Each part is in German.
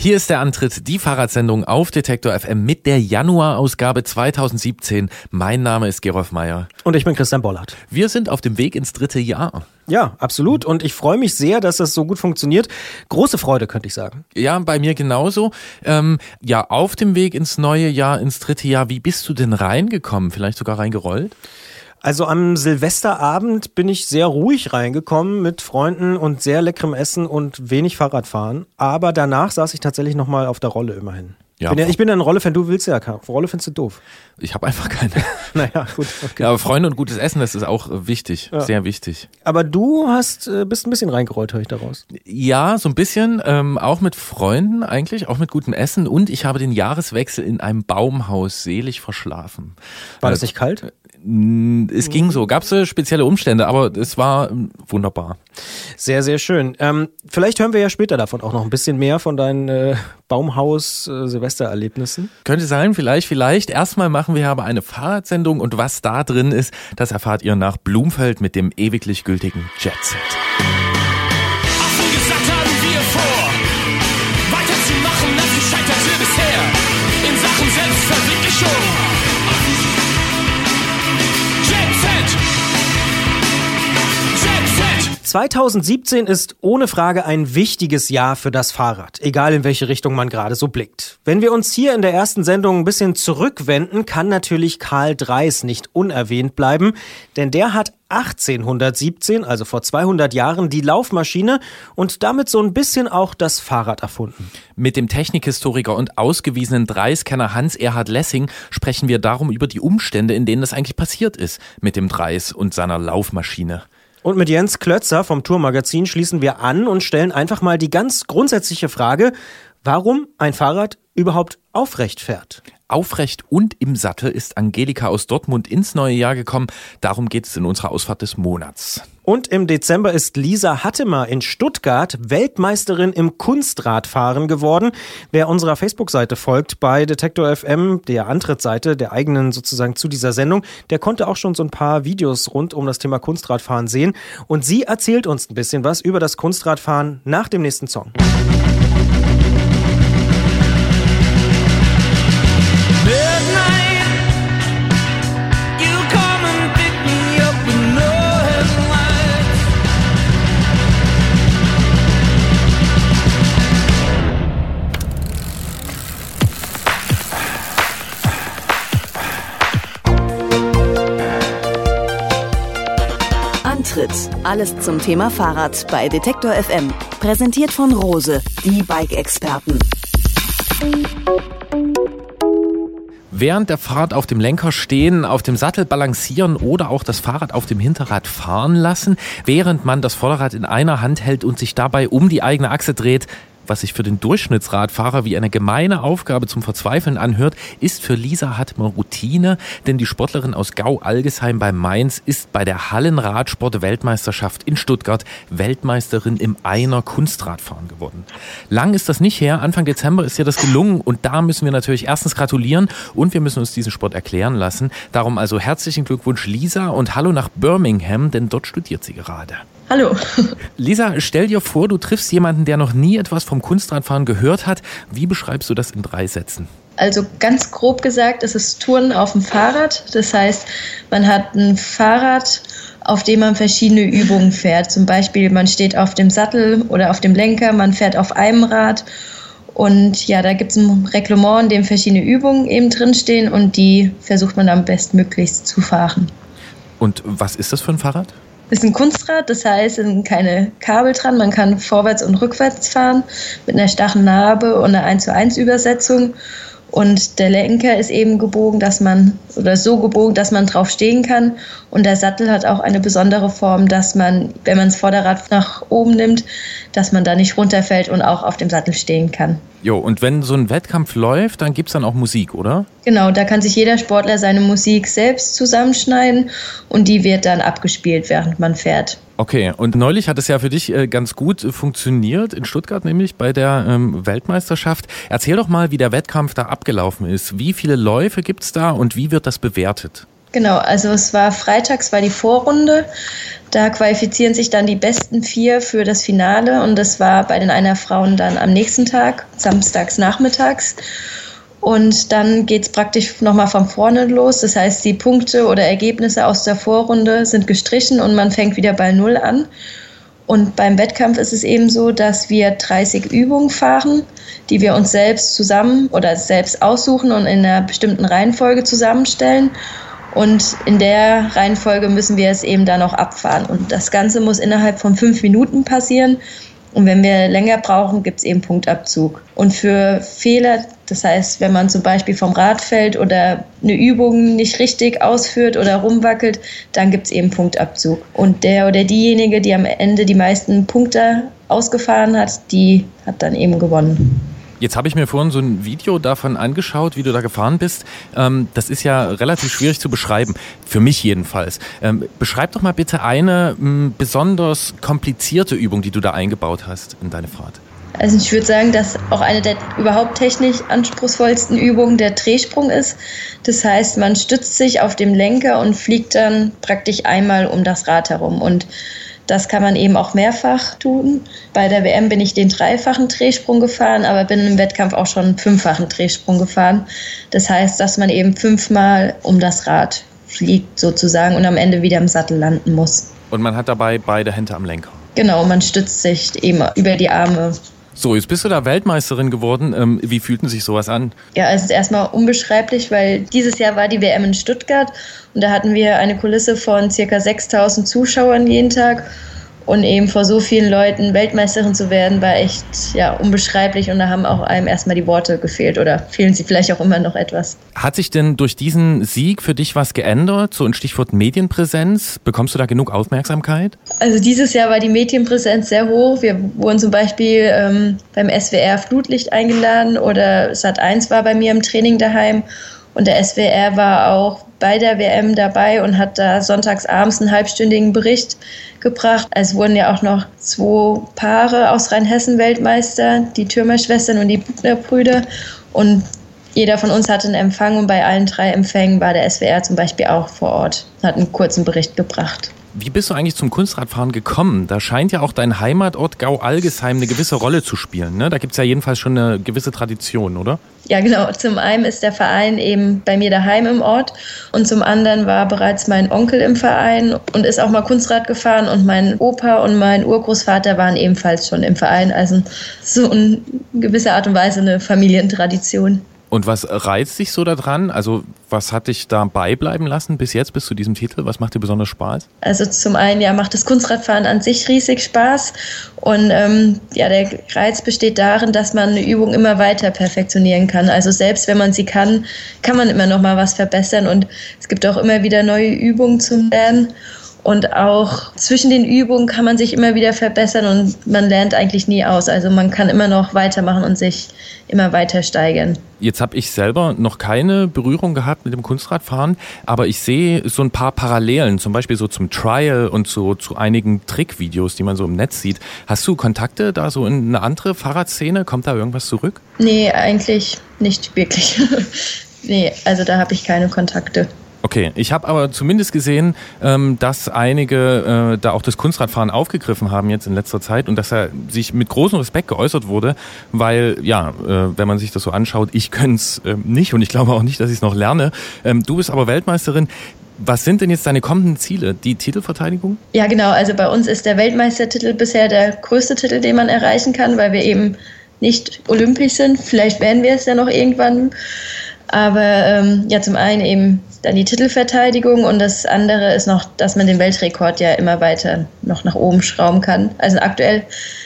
Hier ist der Antritt, die Fahrradsendung auf Detektor FM mit der Januarausgabe 2017. Mein Name ist Gerolf Meyer. Und ich bin Christian Bollert. Wir sind auf dem Weg ins dritte Jahr. Ja, absolut. Und ich freue mich sehr, dass das so gut funktioniert. Große Freude, könnte ich sagen. Ja, bei mir genauso. Ähm, ja, auf dem Weg ins neue Jahr, ins dritte Jahr. Wie bist du denn reingekommen? Vielleicht sogar reingerollt? Also am Silvesterabend bin ich sehr ruhig reingekommen mit Freunden und sehr leckerem Essen und wenig Fahrradfahren. Aber danach saß ich tatsächlich nochmal auf der Rolle immerhin. Ja, bin ja, ich bin ja ein Rolle-Fan, du willst ja keine. Rolle findest du doof. Ich habe einfach keine. naja, gut. Okay. Ja, aber Freunde und gutes Essen, das ist auch wichtig, ja. sehr wichtig. Aber du hast, äh, bist ein bisschen reingerollt, höre ich daraus. Ja, so ein bisschen, ähm, auch mit Freunden eigentlich, auch mit gutem Essen und ich habe den Jahreswechsel in einem Baumhaus selig verschlafen. War das nicht kalt? Es ging so, gab es spezielle Umstände, aber es war ähm, wunderbar. Sehr, sehr schön. Ähm, vielleicht hören wir ja später davon auch noch ein bisschen mehr von deinen äh, Baumhaus-Silvestererlebnissen. Äh, Könnte sein, vielleicht, vielleicht. Erstmal machen wir aber eine Fahrradsendung und was da drin ist, das erfahrt ihr nach Blumfeld mit dem ewiglich gültigen Jetset. Selbstverwirklichung. 2017 ist ohne Frage ein wichtiges Jahr für das Fahrrad, egal in welche Richtung man gerade so blickt. Wenn wir uns hier in der ersten Sendung ein bisschen zurückwenden, kann natürlich Karl Dreis nicht unerwähnt bleiben, denn der hat 1817, also vor 200 Jahren, die Laufmaschine und damit so ein bisschen auch das Fahrrad erfunden. Mit dem Technikhistoriker und ausgewiesenen Dreiskenner Hans-Erhard Lessing sprechen wir darum über die Umstände, in denen das eigentlich passiert ist mit dem Dreis und seiner Laufmaschine. Und mit Jens Klötzer vom Tourmagazin schließen wir an und stellen einfach mal die ganz grundsätzliche Frage, warum ein Fahrrad überhaupt aufrecht fährt. Aufrecht und im Sattel ist Angelika aus Dortmund ins neue Jahr gekommen. Darum geht es in unserer Ausfahrt des Monats. Und im Dezember ist Lisa Hattemer in Stuttgart Weltmeisterin im Kunstradfahren geworden. Wer unserer Facebook-Seite folgt bei Detektor FM, der Antrittsseite, der eigenen sozusagen zu dieser Sendung, der konnte auch schon so ein paar Videos rund um das Thema Kunstradfahren sehen. Und sie erzählt uns ein bisschen was über das Kunstradfahren nach dem nächsten Song. Antritt. Alles zum Thema Fahrrad bei Detektor FM. Präsentiert von Rose, die Bike-Experten. Während der Fahrt auf dem Lenker stehen, auf dem Sattel balancieren oder auch das Fahrrad auf dem Hinterrad fahren lassen, während man das Vorderrad in einer Hand hält und sich dabei um die eigene Achse dreht, was sich für den Durchschnittsradfahrer wie eine gemeine Aufgabe zum Verzweifeln anhört, ist für Lisa Hartmann Routine, denn die Sportlerin aus Gau-Algesheim bei Mainz ist bei der Hallenradsport-Weltmeisterschaft in Stuttgart Weltmeisterin im Einer Kunstradfahren geworden. Lang ist das nicht her, Anfang Dezember ist ihr das gelungen und da müssen wir natürlich erstens gratulieren und wir müssen uns diesen Sport erklären lassen. Darum also herzlichen Glückwunsch Lisa und hallo nach Birmingham, denn dort studiert sie gerade. Hallo. Lisa, stell dir vor, du triffst jemanden, der noch nie etwas vom Kunstradfahren gehört hat. Wie beschreibst du das in drei Sätzen? Also ganz grob gesagt ist es Touren auf dem Fahrrad. Das heißt, man hat ein Fahrrad, auf dem man verschiedene Übungen fährt. Zum Beispiel, man steht auf dem Sattel oder auf dem Lenker, man fährt auf einem Rad. Und ja, da gibt es ein Reglement, in dem verschiedene Übungen eben drinstehen und die versucht man dann bestmöglichst zu fahren. Und was ist das für ein Fahrrad? Ist ein Kunstrad, das heißt, es sind keine Kabel dran. Man kann vorwärts und rückwärts fahren mit einer starren Narbe und einer 1 zu 1 Übersetzung. Und der Lenker ist eben gebogen, dass man, oder so gebogen, dass man drauf stehen kann. Und der Sattel hat auch eine besondere Form, dass man, wenn man das Vorderrad nach oben nimmt, dass man da nicht runterfällt und auch auf dem Sattel stehen kann. Jo, und wenn so ein Wettkampf läuft, dann gibt es dann auch Musik, oder? Genau, da kann sich jeder Sportler seine Musik selbst zusammenschneiden und die wird dann abgespielt, während man fährt. Okay, und neulich hat es ja für dich äh, ganz gut äh, funktioniert, in Stuttgart nämlich bei der ähm, Weltmeisterschaft. Erzähl doch mal, wie der Wettkampf da abgelaufen ist. Wie viele Läufe gibt es da und wie wird das bewertet? Genau, also es war freitags war die Vorrunde. Da qualifizieren sich dann die besten vier für das Finale und das war bei den einer Frauen dann am nächsten Tag, samstags nachmittags. Und dann geht es praktisch nochmal von vorne los. Das heißt, die Punkte oder Ergebnisse aus der Vorrunde sind gestrichen und man fängt wieder bei Null an. Und beim Wettkampf ist es eben so, dass wir 30 Übungen fahren, die wir uns selbst zusammen oder selbst aussuchen und in einer bestimmten Reihenfolge zusammenstellen. Und in der Reihenfolge müssen wir es eben dann auch abfahren. Und das Ganze muss innerhalb von fünf Minuten passieren. Und wenn wir länger brauchen, gibt es eben Punktabzug. Und für Fehler, das heißt, wenn man zum Beispiel vom Rad fällt oder eine Übung nicht richtig ausführt oder rumwackelt, dann gibt es eben Punktabzug. Und der oder diejenige, die am Ende die meisten Punkte ausgefahren hat, die hat dann eben gewonnen. Jetzt habe ich mir vorhin so ein Video davon angeschaut, wie du da gefahren bist. Ähm, das ist ja relativ schwierig zu beschreiben, für mich jedenfalls. Ähm, beschreib doch mal bitte eine m, besonders komplizierte Übung, die du da eingebaut hast in deine Fahrt. Also ich würde sagen, dass auch eine der überhaupt technisch anspruchsvollsten Übungen der Drehsprung ist. Das heißt, man stützt sich auf dem Lenker und fliegt dann praktisch einmal um das Rad herum. Und das kann man eben auch mehrfach tun. Bei der WM bin ich den dreifachen Drehsprung gefahren, aber bin im Wettkampf auch schon einen fünffachen Drehsprung gefahren. Das heißt, dass man eben fünfmal um das Rad fliegt sozusagen und am Ende wieder im Sattel landen muss. Und man hat dabei beide Hände am Lenker. Genau, man stützt sich eben über die Arme so, jetzt bist du da Weltmeisterin geworden. Ähm, wie fühlten sich sowas an? Ja, es ist erstmal unbeschreiblich, weil dieses Jahr war die WM in Stuttgart und da hatten wir eine Kulisse von circa 6000 Zuschauern jeden Tag und eben vor so vielen Leuten Weltmeisterin zu werden, war echt ja, unbeschreiblich und da haben auch einem erstmal die Worte gefehlt oder fehlen sie vielleicht auch immer noch etwas. Hat sich denn durch diesen Sieg für dich was geändert? So ein Stichwort Medienpräsenz. Bekommst du da genug Aufmerksamkeit? Also dieses Jahr war die Medienpräsenz sehr hoch. Wir wurden zum Beispiel ähm, beim SWR Flutlicht eingeladen oder Sat1 war bei mir im Training daheim. Und der SWR war auch bei der WM dabei und hat da sonntags abends einen halbstündigen Bericht gebracht. Es wurden ja auch noch zwei Paare aus Rheinhessen Weltmeister, die Türmerschwestern und die Buchner-Brüder. Und jeder von uns hatte einen Empfang und bei allen drei Empfängen war der SWR zum Beispiel auch vor Ort, hat einen kurzen Bericht gebracht. Wie bist du eigentlich zum Kunstradfahren gekommen? Da scheint ja auch dein Heimatort Gau-Algesheim eine gewisse Rolle zu spielen. Ne? Da gibt es ja jedenfalls schon eine gewisse Tradition, oder? Ja, genau. Zum einen ist der Verein eben bei mir daheim im Ort und zum anderen war bereits mein Onkel im Verein und ist auch mal Kunstrad gefahren und mein Opa und mein Urgroßvater waren ebenfalls schon im Verein. Also so in gewisser Art und Weise eine Familientradition. Und was reizt dich so daran? Also was hat dich da beibleiben lassen bis jetzt, bis zu diesem Titel? Was macht dir besonders Spaß? Also zum einen ja macht das Kunstradfahren an sich riesig Spaß und ähm, ja der Reiz besteht darin, dass man eine Übung immer weiter perfektionieren kann. Also selbst wenn man sie kann, kann man immer noch mal was verbessern und es gibt auch immer wieder neue Übungen zum Lernen. Und auch zwischen den Übungen kann man sich immer wieder verbessern und man lernt eigentlich nie aus. Also man kann immer noch weitermachen und sich immer weiter steigern. Jetzt habe ich selber noch keine Berührung gehabt mit dem Kunstradfahren, aber ich sehe so ein paar Parallelen, zum Beispiel so zum Trial und so zu einigen Trickvideos, die man so im Netz sieht. Hast du Kontakte da so in eine andere Fahrradszene? Kommt da irgendwas zurück? Nee, eigentlich nicht wirklich. nee, also da habe ich keine Kontakte. Okay, ich habe aber zumindest gesehen, ähm, dass einige äh, da auch das Kunstradfahren aufgegriffen haben jetzt in letzter Zeit und dass er sich mit großem Respekt geäußert wurde, weil ja, äh, wenn man sich das so anschaut, ich könnte es äh, nicht und ich glaube auch nicht, dass ich es noch lerne. Ähm, du bist aber Weltmeisterin. Was sind denn jetzt deine kommenden Ziele? Die Titelverteidigung? Ja, genau. Also bei uns ist der Weltmeistertitel bisher der größte Titel, den man erreichen kann, weil wir eben nicht olympisch sind. Vielleicht werden wir es ja noch irgendwann. Aber ähm, ja, zum einen eben dann die Titelverteidigung und das andere ist noch, dass man den Weltrekord ja immer weiter noch nach oben schrauben kann. Also aktuell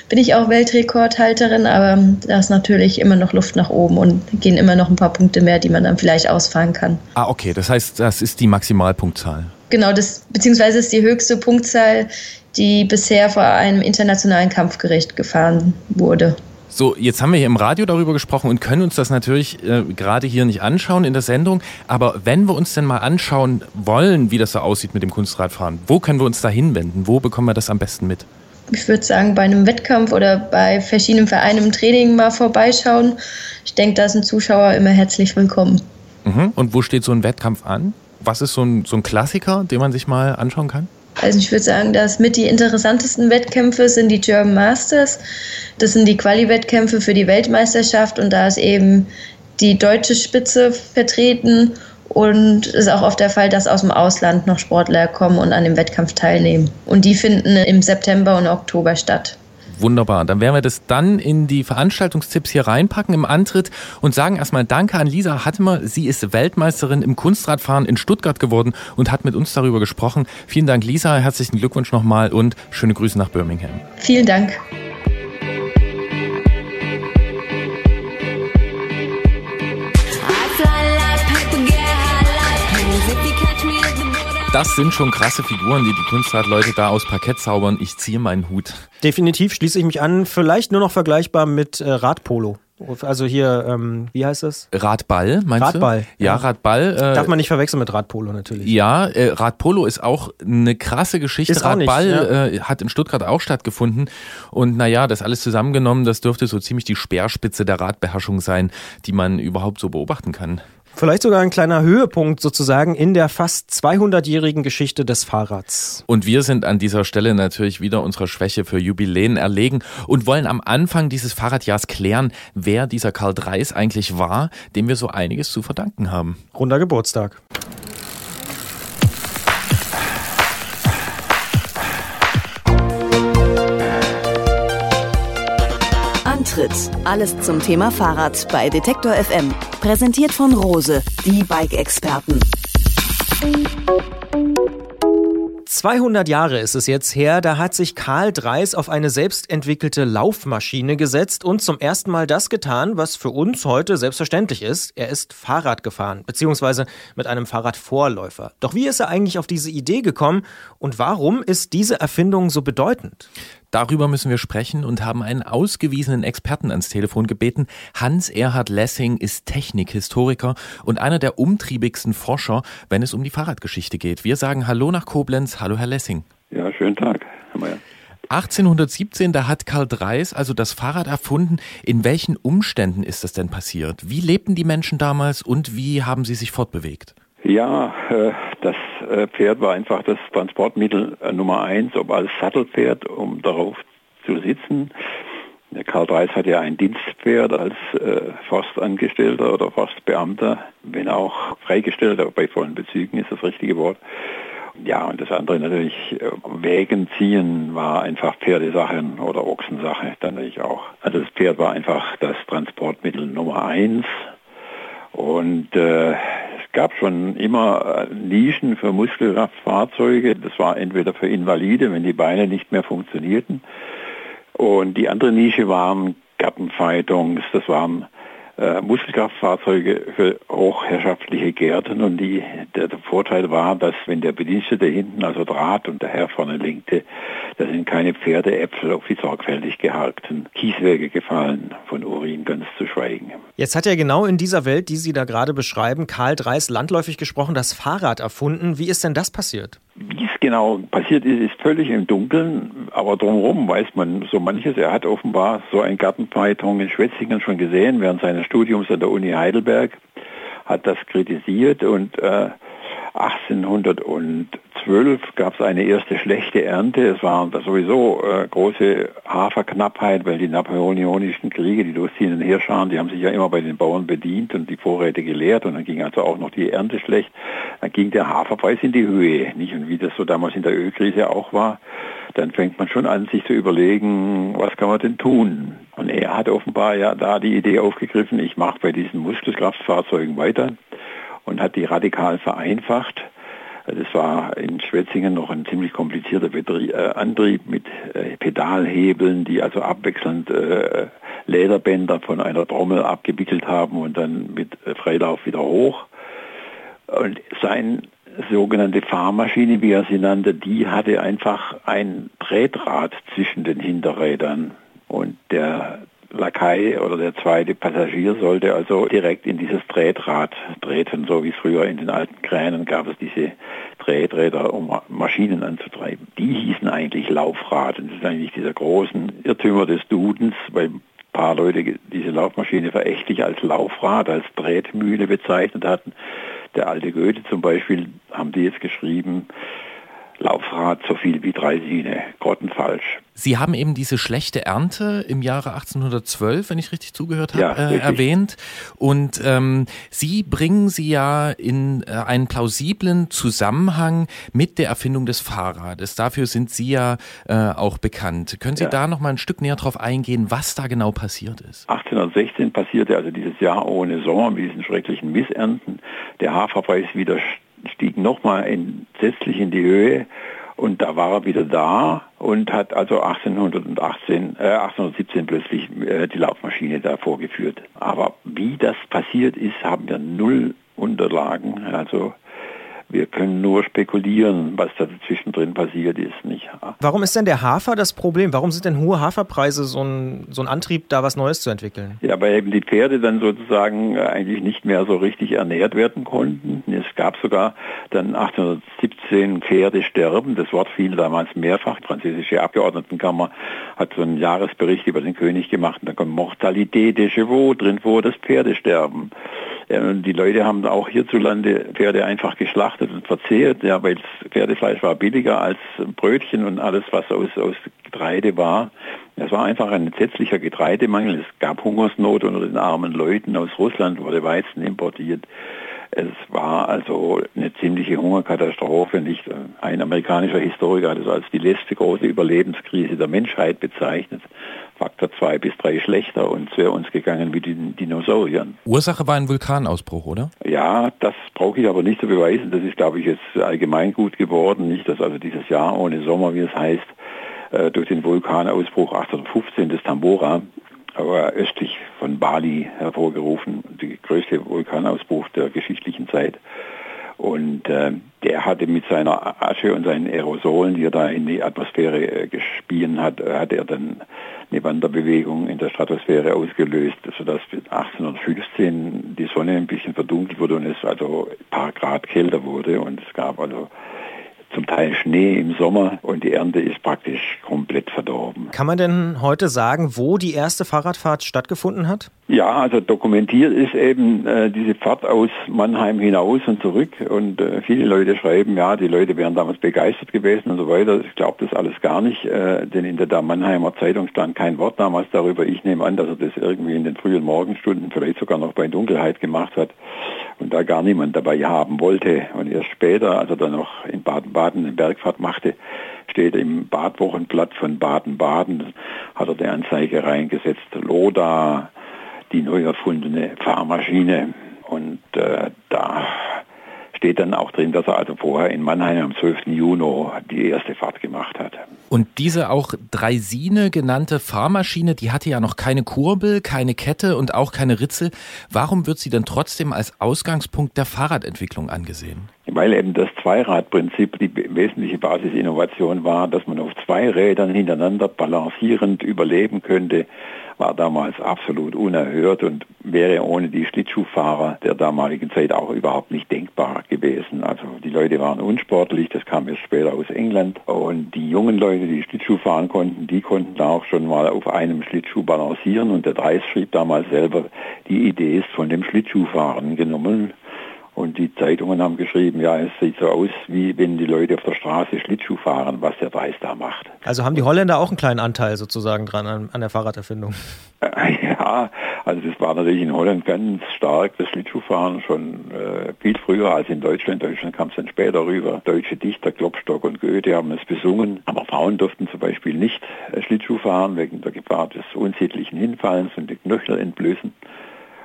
bin ich auch Weltrekordhalterin, aber da ist natürlich immer noch Luft nach oben und gehen immer noch ein paar Punkte mehr, die man dann vielleicht ausfahren kann. Ah, okay, das heißt, das ist die Maximalpunktzahl. Genau, das beziehungsweise ist die höchste Punktzahl, die bisher vor einem internationalen Kampfgericht gefahren wurde. So, jetzt haben wir hier im Radio darüber gesprochen und können uns das natürlich äh, gerade hier nicht anschauen in der Sendung. Aber wenn wir uns denn mal anschauen wollen, wie das so aussieht mit dem Kunstradfahren, wo können wir uns da hinwenden? Wo bekommen wir das am besten mit? Ich würde sagen, bei einem Wettkampf oder bei verschiedenen Vereinen im Training mal vorbeischauen. Ich denke, da sind Zuschauer immer herzlich willkommen. Mhm. Und wo steht so ein Wettkampf an? Was ist so ein, so ein Klassiker, den man sich mal anschauen kann? Also ich würde sagen, dass mit die interessantesten Wettkämpfe sind die German Masters. Das sind die Quali-Wettkämpfe für die Weltmeisterschaft und da ist eben die deutsche Spitze vertreten und es ist auch oft der Fall, dass aus dem Ausland noch Sportler kommen und an dem Wettkampf teilnehmen. Und die finden im September und Oktober statt. Wunderbar. Dann werden wir das dann in die Veranstaltungstipps hier reinpacken im Antritt und sagen erstmal Danke an Lisa Hattemer. Sie ist Weltmeisterin im Kunstradfahren in Stuttgart geworden und hat mit uns darüber gesprochen. Vielen Dank, Lisa. Herzlichen Glückwunsch nochmal und schöne Grüße nach Birmingham. Vielen Dank. Das sind schon krasse Figuren, die die Kunstradleute da aus Parkett zaubern. Ich ziehe meinen Hut. Definitiv schließe ich mich an. Vielleicht nur noch vergleichbar mit äh, Radpolo. Also hier, ähm, wie heißt das? Radball, meinst Radball, du? Ja, ja. Radball. Äh, Darf man nicht verwechseln mit Radpolo natürlich. Ja, äh, Radpolo ist auch eine krasse Geschichte. Ist Radball nicht, ja. äh, hat in Stuttgart auch stattgefunden. Und naja, das alles zusammengenommen, das dürfte so ziemlich die Speerspitze der Radbeherrschung sein, die man überhaupt so beobachten kann. Vielleicht sogar ein kleiner Höhepunkt sozusagen in der fast 200-jährigen Geschichte des Fahrrads. Und wir sind an dieser Stelle natürlich wieder unserer Schwäche für Jubiläen erlegen und wollen am Anfang dieses Fahrradjahrs klären, wer dieser Karl Dreis eigentlich war, dem wir so einiges zu verdanken haben. Runder Geburtstag. Antritt. Alles zum Thema Fahrrad bei Detektor FM. Präsentiert von Rose, die Bike-Experten. 200 Jahre ist es jetzt her, da hat sich Karl Dreis auf eine selbstentwickelte Laufmaschine gesetzt und zum ersten Mal das getan, was für uns heute selbstverständlich ist. Er ist Fahrrad gefahren, beziehungsweise mit einem Fahrradvorläufer. Doch wie ist er eigentlich auf diese Idee gekommen und warum ist diese Erfindung so bedeutend? Darüber müssen wir sprechen und haben einen ausgewiesenen Experten ans Telefon gebeten. Hans-Erhard Lessing ist Technikhistoriker und einer der umtriebigsten Forscher, wenn es um die Fahrradgeschichte geht. Wir sagen Hallo nach Koblenz. Hallo, Herr Lessing. Ja, schönen Tag, Herr Mayer. 1817, da hat Karl Dreis also das Fahrrad erfunden. In welchen Umständen ist das denn passiert? Wie lebten die Menschen damals und wie haben sie sich fortbewegt? Ja, äh, das äh, Pferd war einfach das Transportmittel äh, Nummer eins, ob als Sattelpferd, um darauf zu sitzen. Karl Dreis hat ja ein Dienstpferd als Forstangestellter oder Forstbeamter, wenn auch Freigestellter bei vollen Bezügen ist das richtige Wort. Ja, und das andere natürlich, Wägen ziehen war einfach Pferdesache oder Ochsensache dann natürlich auch. Also das Pferd war einfach das Transportmittel Nummer eins. Und äh, gab schon immer Nischen für Muskelkraftfahrzeuge. Das war entweder für Invalide, wenn die Beine nicht mehr funktionierten. Und die andere Nische waren Gartenfeitungs, das waren äh, Muskelkraftfahrzeuge für hochherrschaftliche Gärten und die, der, der, Vorteil war, dass wenn der Bedienstete hinten also Draht und der Herr vorne lenkte, da sind keine Pferdeäpfel auf die sorgfältig gehaltenen Kieswege gefallen, von Urin ganz zu schweigen. Jetzt hat ja genau in dieser Welt, die Sie da gerade beschreiben, Karl Dreis landläufig gesprochen, das Fahrrad erfunden. Wie ist denn das passiert? Wie es genau passiert ist, ist völlig im Dunkeln, aber drumherum weiß man so manches. Er hat offenbar so ein Gartenpeitung in Schwetzingen schon gesehen während seines Studiums an der Uni Heidelberg, hat das kritisiert und äh, 1812 gab es eine erste schlechte Ernte. Es war sowieso äh, große Haferknappheit, weil die napoleonischen Kriege, die durchziehenden Heerscharen, die haben sich ja immer bei den Bauern bedient und die Vorräte geleert und dann ging also auch noch die Ernte schlecht. Dann ging der Haferpreis in die Höhe, nicht? Und wie das so damals in der Ölkrise auch war, dann fängt man schon an, sich zu überlegen, was kann man denn tun? Und er hat offenbar ja da die Idee aufgegriffen, ich mache bei diesen Muskelkraftfahrzeugen weiter und hat die radikal vereinfacht. Das war in Schwetzingen noch ein ziemlich komplizierter Betrieb, äh, Antrieb mit äh, Pedalhebeln, die also abwechselnd äh, Lederbänder von einer Trommel abgewickelt haben und dann mit äh, Freilauf wieder hoch. Und sein sogenannte Fahrmaschine, wie er sie nannte, die hatte einfach ein Tretrad zwischen den Hinterrädern. Und der Lakai oder der zweite Passagier sollte also direkt in dieses Tretrad treten, so wie früher in den alten Kränen gab es diese Treträder, um Maschinen anzutreiben. Die hießen eigentlich Laufrad und das ist eigentlich dieser großen Irrtümer des Dudens, weil ein paar Leute diese Laufmaschine verächtlich als Laufrad, als Tretmühle bezeichnet hatten. Der alte Goethe zum Beispiel haben die jetzt geschrieben, Laufrad so viel wie Dreisine, grottenfalsch. Sie haben eben diese schlechte Ernte im Jahre 1812, wenn ich richtig zugehört habe, ja, äh, erwähnt. Und ähm, Sie bringen sie ja in äh, einen plausiblen Zusammenhang mit der Erfindung des Fahrrades. Dafür sind Sie ja äh, auch bekannt. Können Sie ja. da noch mal ein Stück näher drauf eingehen, was da genau passiert ist? 1816 passierte also dieses Jahr ohne Sommer mit diesen schrecklichen Missernten. Der Haferpreis wieder stieg nochmal entsetzlich in die Höhe und da war er wieder da und hat also 1818, äh, 1817 plötzlich äh, die Laufmaschine da vorgeführt. Aber wie das passiert ist, haben wir null Unterlagen. Also wir können nur spekulieren, was da zwischendrin passiert ist. Nicht? Warum ist denn der Hafer das Problem? Warum sind denn hohe Haferpreise so ein, so ein Antrieb, da was Neues zu entwickeln? Ja, weil eben die Pferde dann sozusagen eigentlich nicht mehr so richtig ernährt werden konnten. Es gab sogar dann 1817 Pferdesterben. Das Wort fiel damals mehrfach. Die französische Abgeordnetenkammer hat so einen Jahresbericht über den König gemacht. Und da kommt Mortalité des Chevaux drin vor, das Pferdesterben. Die Leute haben auch hierzulande Pferde einfach geschlachtet und verzehrt, ja, weil Pferdefleisch war billiger als Brötchen und alles, was aus, aus Getreide war. Es war einfach ein entsetzlicher Getreidemangel. Es gab Hungersnot unter den armen Leuten. Aus Russland wurde Weizen importiert. Es war also eine ziemliche Hungerkatastrophe. Nicht ein amerikanischer Historiker hat es als die letzte große Überlebenskrise der Menschheit bezeichnet. Faktor zwei bis drei schlechter und es wäre uns gegangen wie den Dinosauriern. Ursache war ein Vulkanausbruch, oder? Ja, das brauche ich aber nicht zu beweisen. Das ist, glaube ich, jetzt allgemein gut geworden. Nicht, dass also dieses Jahr ohne Sommer, wie es heißt, äh, durch den Vulkanausbruch 1815 des Tambora aber östlich von Bali hervorgerufen, der größte Vulkanausbruch der geschichtlichen Zeit. Und äh, der hatte mit seiner Asche und seinen Aerosolen, die er da in die Atmosphäre äh, gespielen hat, äh, hat er dann eine Wanderbewegung in der Stratosphäre ausgelöst, sodass 1815 die Sonne ein bisschen verdunkelt wurde und es also ein paar Grad kälter wurde. Und es gab also zum Teil Schnee im Sommer und die Ernte ist praktisch komplett verdorben. Kann man denn heute sagen, wo die erste Fahrradfahrt stattgefunden hat? Ja, also dokumentiert ist eben äh, diese Fahrt aus Mannheim hinaus und zurück und äh, viele Leute schreiben, ja, die Leute wären damals begeistert gewesen und so weiter. Ich glaube das alles gar nicht, äh, denn in der Mannheimer Zeitung stand kein Wort damals darüber. Ich nehme an, dass er das irgendwie in den frühen Morgenstunden vielleicht sogar noch bei Dunkelheit gemacht hat und da gar niemand dabei haben wollte. Und erst später, als er dann noch in Baden-Baden eine Bergfahrt machte, steht im Badwochenblatt von Baden-Baden, hat er die Anzeige reingesetzt, Loda, die neu erfundene Fahrmaschine. Und äh, da steht dann auch drin, dass er also vorher in Mannheim am 12. Juni die erste Fahrt gemacht hat. Und diese auch Dreisine genannte Fahrmaschine, die hatte ja noch keine Kurbel, keine Kette und auch keine Ritzel. Warum wird sie denn trotzdem als Ausgangspunkt der Fahrradentwicklung angesehen? Weil eben das Zweiradprinzip die wesentliche Basisinnovation war, dass man auf zwei Rädern hintereinander balancierend überleben könnte war damals absolut unerhört und wäre ohne die Schlittschuhfahrer der damaligen Zeit auch überhaupt nicht denkbar gewesen. Also die Leute waren unsportlich, das kam erst später aus England. Und die jungen Leute, die Schlittschuh fahren konnten, die konnten auch schon mal auf einem Schlittschuh balancieren. Und der Dreis schrieb damals selber, die Idee ist von dem Schlittschuhfahren genommen Und die Zeitungen haben geschrieben, ja, es sieht so aus, wie wenn die Leute auf der Straße Schlittschuh fahren, was der Dreis da macht. Also haben die Holländer auch einen kleinen Anteil sozusagen dran an, an der Fahrraderfindung? Ja, also das war natürlich in Holland ganz stark, das Schlittschuhfahren schon äh, viel früher als in Deutschland. In Deutschland kam es dann später rüber. Deutsche Dichter, Klopstock und Goethe haben es besungen, aber Frauen durften zum Beispiel nicht äh, Schlittschuh fahren wegen der Gefahr des unsittlichen Hinfallens und den Knöchel entblößen.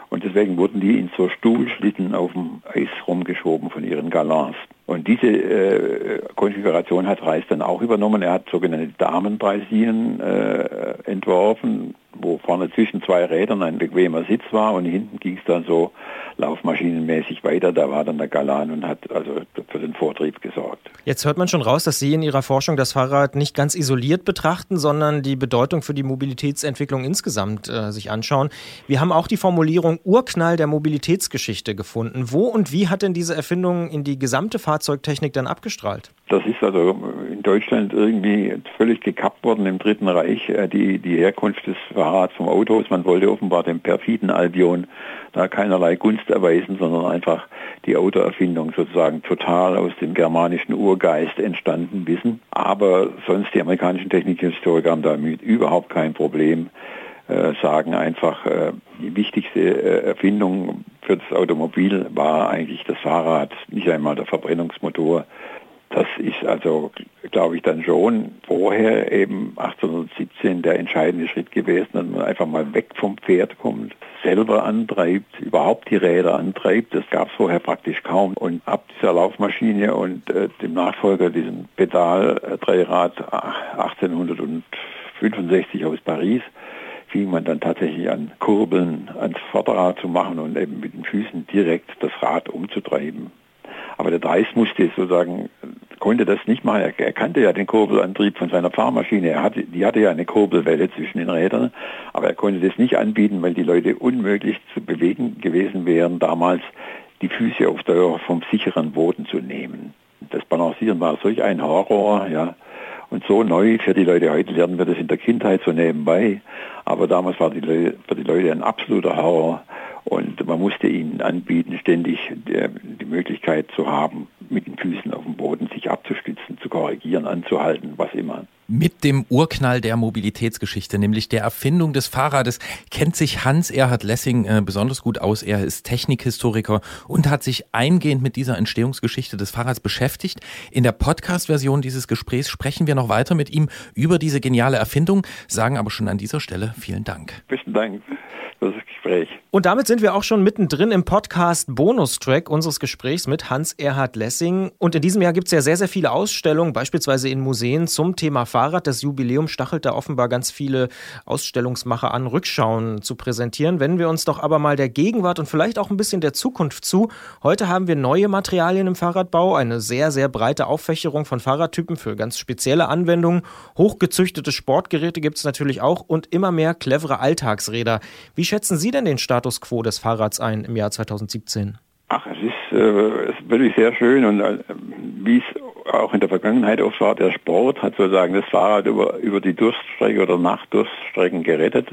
Und deswegen wurden die in so Stuhlschlitten auf dem Eis rumgeschoben von ihren Galants. Und diese äh, Konfiguration hat Reis dann auch übernommen. Er hat sogenannte Damendraisinen äh, entworfen, wo vorne zwischen zwei Rädern ein bequemer Sitz war und hinten ging es dann so laufmaschinenmäßig weiter. Da war dann der Galan und hat also für den Vortrieb gesorgt. Jetzt hört man schon raus, dass Sie in Ihrer Forschung das Fahrrad nicht ganz isoliert betrachten, sondern die Bedeutung für die Mobilitätsentwicklung insgesamt äh, sich anschauen. Wir haben auch die Formulierung Urknall der Mobilitätsgeschichte gefunden. Wo und wie hat denn diese Erfindung in die gesamte Fahrzeugtechnik dann abgestrahlt? Das ist also Deutschland irgendwie völlig gekappt worden im Dritten Reich, äh, die, die Herkunft des Fahrrads vom Autos. Man wollte offenbar dem perfiden Albion da keinerlei Gunst erweisen, sondern einfach die Autoerfindung sozusagen total aus dem germanischen Urgeist entstanden wissen. Aber sonst die amerikanischen Technikhistoriker haben damit überhaupt kein Problem, äh, sagen einfach, äh, die wichtigste äh, Erfindung für das Automobil war eigentlich das Fahrrad, nicht einmal der Verbrennungsmotor. Das ist also, glaube ich, dann schon vorher eben 1817 der entscheidende Schritt gewesen, dass man einfach mal weg vom Pferd kommt, selber antreibt, überhaupt die Räder antreibt. Das gab es vorher praktisch kaum. Und ab dieser Laufmaschine und äh, dem Nachfolger, diesem Pedal-Dreirad 1865 aus Paris, fing man dann tatsächlich an, Kurbeln ans Vorderrad zu machen und eben mit den Füßen direkt das Rad umzutreiben. Aber der Dreis musste sozusagen, konnte das nicht. Er, er kannte ja den Kurbelantrieb von seiner Fahrmaschine. Er hatte, die hatte ja eine Kurbelwelle zwischen den Rädern, aber er konnte das nicht anbieten, weil die Leute unmöglich zu bewegen gewesen wären, damals die Füße auf der, vom sicheren Boden zu nehmen. Das Balancieren war solch ein Horror, ja. Und so neu für die Leute heute lernen wir das in der Kindheit so nebenbei. Aber damals war die Leute, für die Leute ein absoluter Horror. Und man musste ihnen anbieten, ständig die Möglichkeit zu haben, mit den Füßen auf dem Boden sich abzustützen, zu korrigieren, anzuhalten, was immer. Mit dem Urknall der Mobilitätsgeschichte, nämlich der Erfindung des Fahrrades, kennt sich Hans-Erhard Lessing äh, besonders gut aus. Er ist Technikhistoriker und hat sich eingehend mit dieser Entstehungsgeschichte des Fahrrads beschäftigt. In der Podcast-Version dieses Gesprächs sprechen wir noch weiter mit ihm über diese geniale Erfindung, sagen aber schon an dieser Stelle vielen Dank. Besten Dank für das Gespräch. Und damit sind wir auch schon mittendrin im Podcast Bonustrack unseres Gesprächs mit Hans-Erhard Lessing. Und in diesem Jahr gibt es ja sehr, sehr viele Ausstellungen, beispielsweise in Museen zum Thema Fahrrad. Das Jubiläum stachelt da offenbar ganz viele Ausstellungsmacher an, Rückschauen zu präsentieren. Wenden wir uns doch aber mal der Gegenwart und vielleicht auch ein bisschen der Zukunft zu. Heute haben wir neue Materialien im Fahrradbau, eine sehr, sehr breite Auffächerung von Fahrradtypen für ganz spezielle Anwendungen. Hochgezüchtete Sportgeräte gibt es natürlich auch und immer mehr clevere Alltagsräder. Wie schätzen Sie denn den Status quo des Fahrrads ein im Jahr 2017? Ach, es ist, äh, ist wirklich sehr schön und äh, wie es auch in der Vergangenheit oft war, der Sport hat sozusagen das Fahrrad über, über die Durststrecke oder nach Durststrecken gerettet.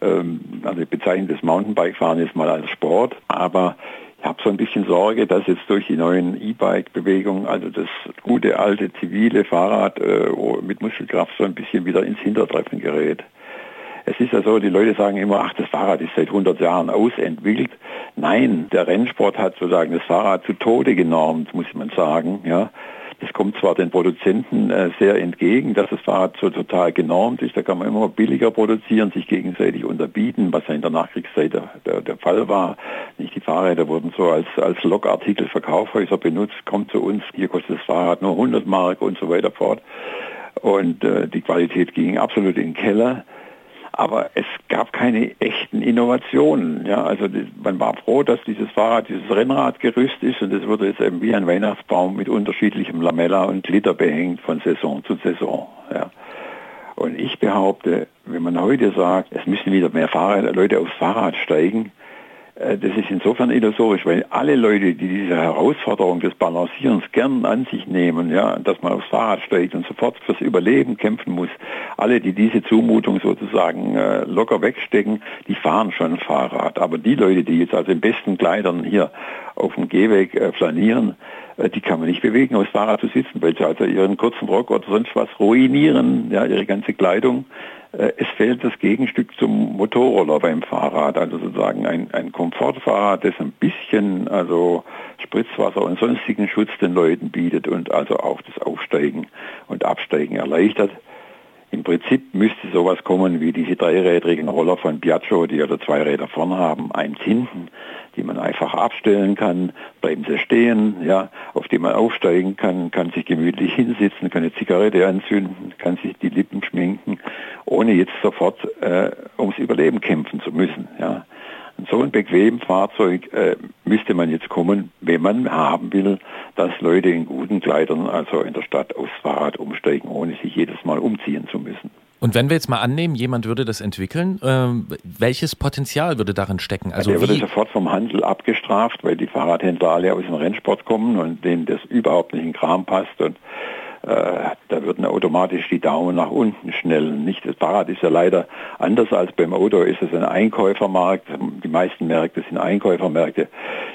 Ähm, also ich bezeichne das Mountainbike-Fahren jetzt mal als Sport, aber ich habe so ein bisschen Sorge, dass jetzt durch die neuen E-Bike-Bewegungen, also das gute alte zivile Fahrrad äh, mit Muskelkraft so ein bisschen wieder ins Hintertreffen gerät. Es ist ja so, die Leute sagen immer, ach, das Fahrrad ist seit 100 Jahren ausentwickelt. Nein, der Rennsport hat sozusagen das Fahrrad zu Tode genormt, muss man sagen. Ja. Das kommt zwar den Produzenten äh, sehr entgegen, dass das Fahrrad so total genormt ist. Da kann man immer billiger produzieren, sich gegenseitig unterbieten, was ja in der Nachkriegszeit der, der, der Fall war. Nicht die Fahrräder wurden so als, als Logartikel Verkaufhäuser benutzt, kommt zu uns, hier kostet das Fahrrad nur 100 Mark und so weiter fort. Und äh, die Qualität ging absolut in den Keller aber es gab keine echten Innovationen. Ja, also die, man war froh, dass dieses Fahrrad, dieses Rennradgerüst ist und es wurde jetzt eben wie ein Weihnachtsbaum mit unterschiedlichem Lamella und Glitter behängt von Saison zu Saison. Ja. Und ich behaupte, wenn man heute sagt, es müssen wieder mehr Fahrrad, Leute aufs Fahrrad steigen, das ist insofern illusorisch, weil alle Leute, die diese Herausforderung des Balancierens gern an sich nehmen, ja, dass man aufs Fahrrad steigt und sofort fürs Überleben kämpfen muss, alle, die diese Zumutung sozusagen äh, locker wegstecken, die fahren schon Fahrrad. Aber die Leute, die jetzt also in besten Kleidern hier auf dem Gehweg äh, flanieren, äh, die kann man nicht bewegen, aufs Fahrrad zu sitzen, weil sie also ihren kurzen Rock oder sonst was ruinieren, ja, ihre ganze Kleidung. Äh, es fehlt das Gegenstück zum Motorroller beim Fahrrad, also sozusagen ein, ein Komfortfahrrad, das ein bisschen also Spritzwasser und sonstigen Schutz den Leuten bietet und also auch das Aufsteigen und Absteigen erleichtert. Im Prinzip müsste sowas kommen wie diese dreirädrigen Roller von Piaggio, die oder zwei Räder vorne haben, eins hinten, die man einfach abstellen kann, bleiben sie stehen, ja, auf die man aufsteigen kann, kann sich gemütlich hinsitzen, kann eine Zigarette anzünden, kann sich die Lippen schminken, ohne jetzt sofort äh, ums Überleben kämpfen zu müssen, ja. So ein bequem Fahrzeug äh, müsste man jetzt kommen, wenn man haben will, dass Leute in guten Kleidern, also in der Stadt, aufs Fahrrad umsteigen, ohne sich jedes Mal umziehen zu müssen. Und wenn wir jetzt mal annehmen, jemand würde das entwickeln, äh, welches Potenzial würde darin stecken? Also der würde sofort vom Handel abgestraft, weil die Fahrradhändler alle aus dem Rennsport kommen und denen das überhaupt nicht in Kram passt und äh, da würden automatisch die Daumen nach unten schnellen. Nicht das Fahrrad ist ja leider anders als beim Auto, ist es ein Einkäufermarkt. Die meisten Märkte sind Einkäufermärkte.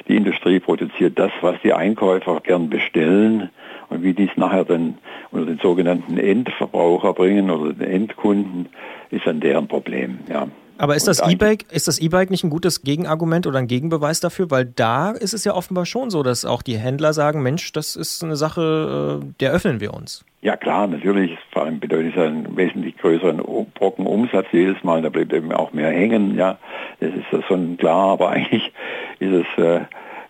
Die Industrie produziert das, was die Einkäufer gern bestellen und wie dies nachher dann unter den sogenannten Endverbraucher bringen oder den Endkunden, ist dann deren Problem. Ja. Aber ist das E-Bike, ist das E-Bike nicht ein gutes Gegenargument oder ein Gegenbeweis dafür? Weil da ist es ja offenbar schon so, dass auch die Händler sagen, Mensch, das ist eine Sache, äh, der öffnen wir uns. Ja klar, natürlich. Vor allem bedeutet es einen wesentlich größeren Brocken Umsatz jedes Mal. Da bleibt eben auch mehr hängen. Ja, das ist schon klar. Aber eigentlich ist es, äh,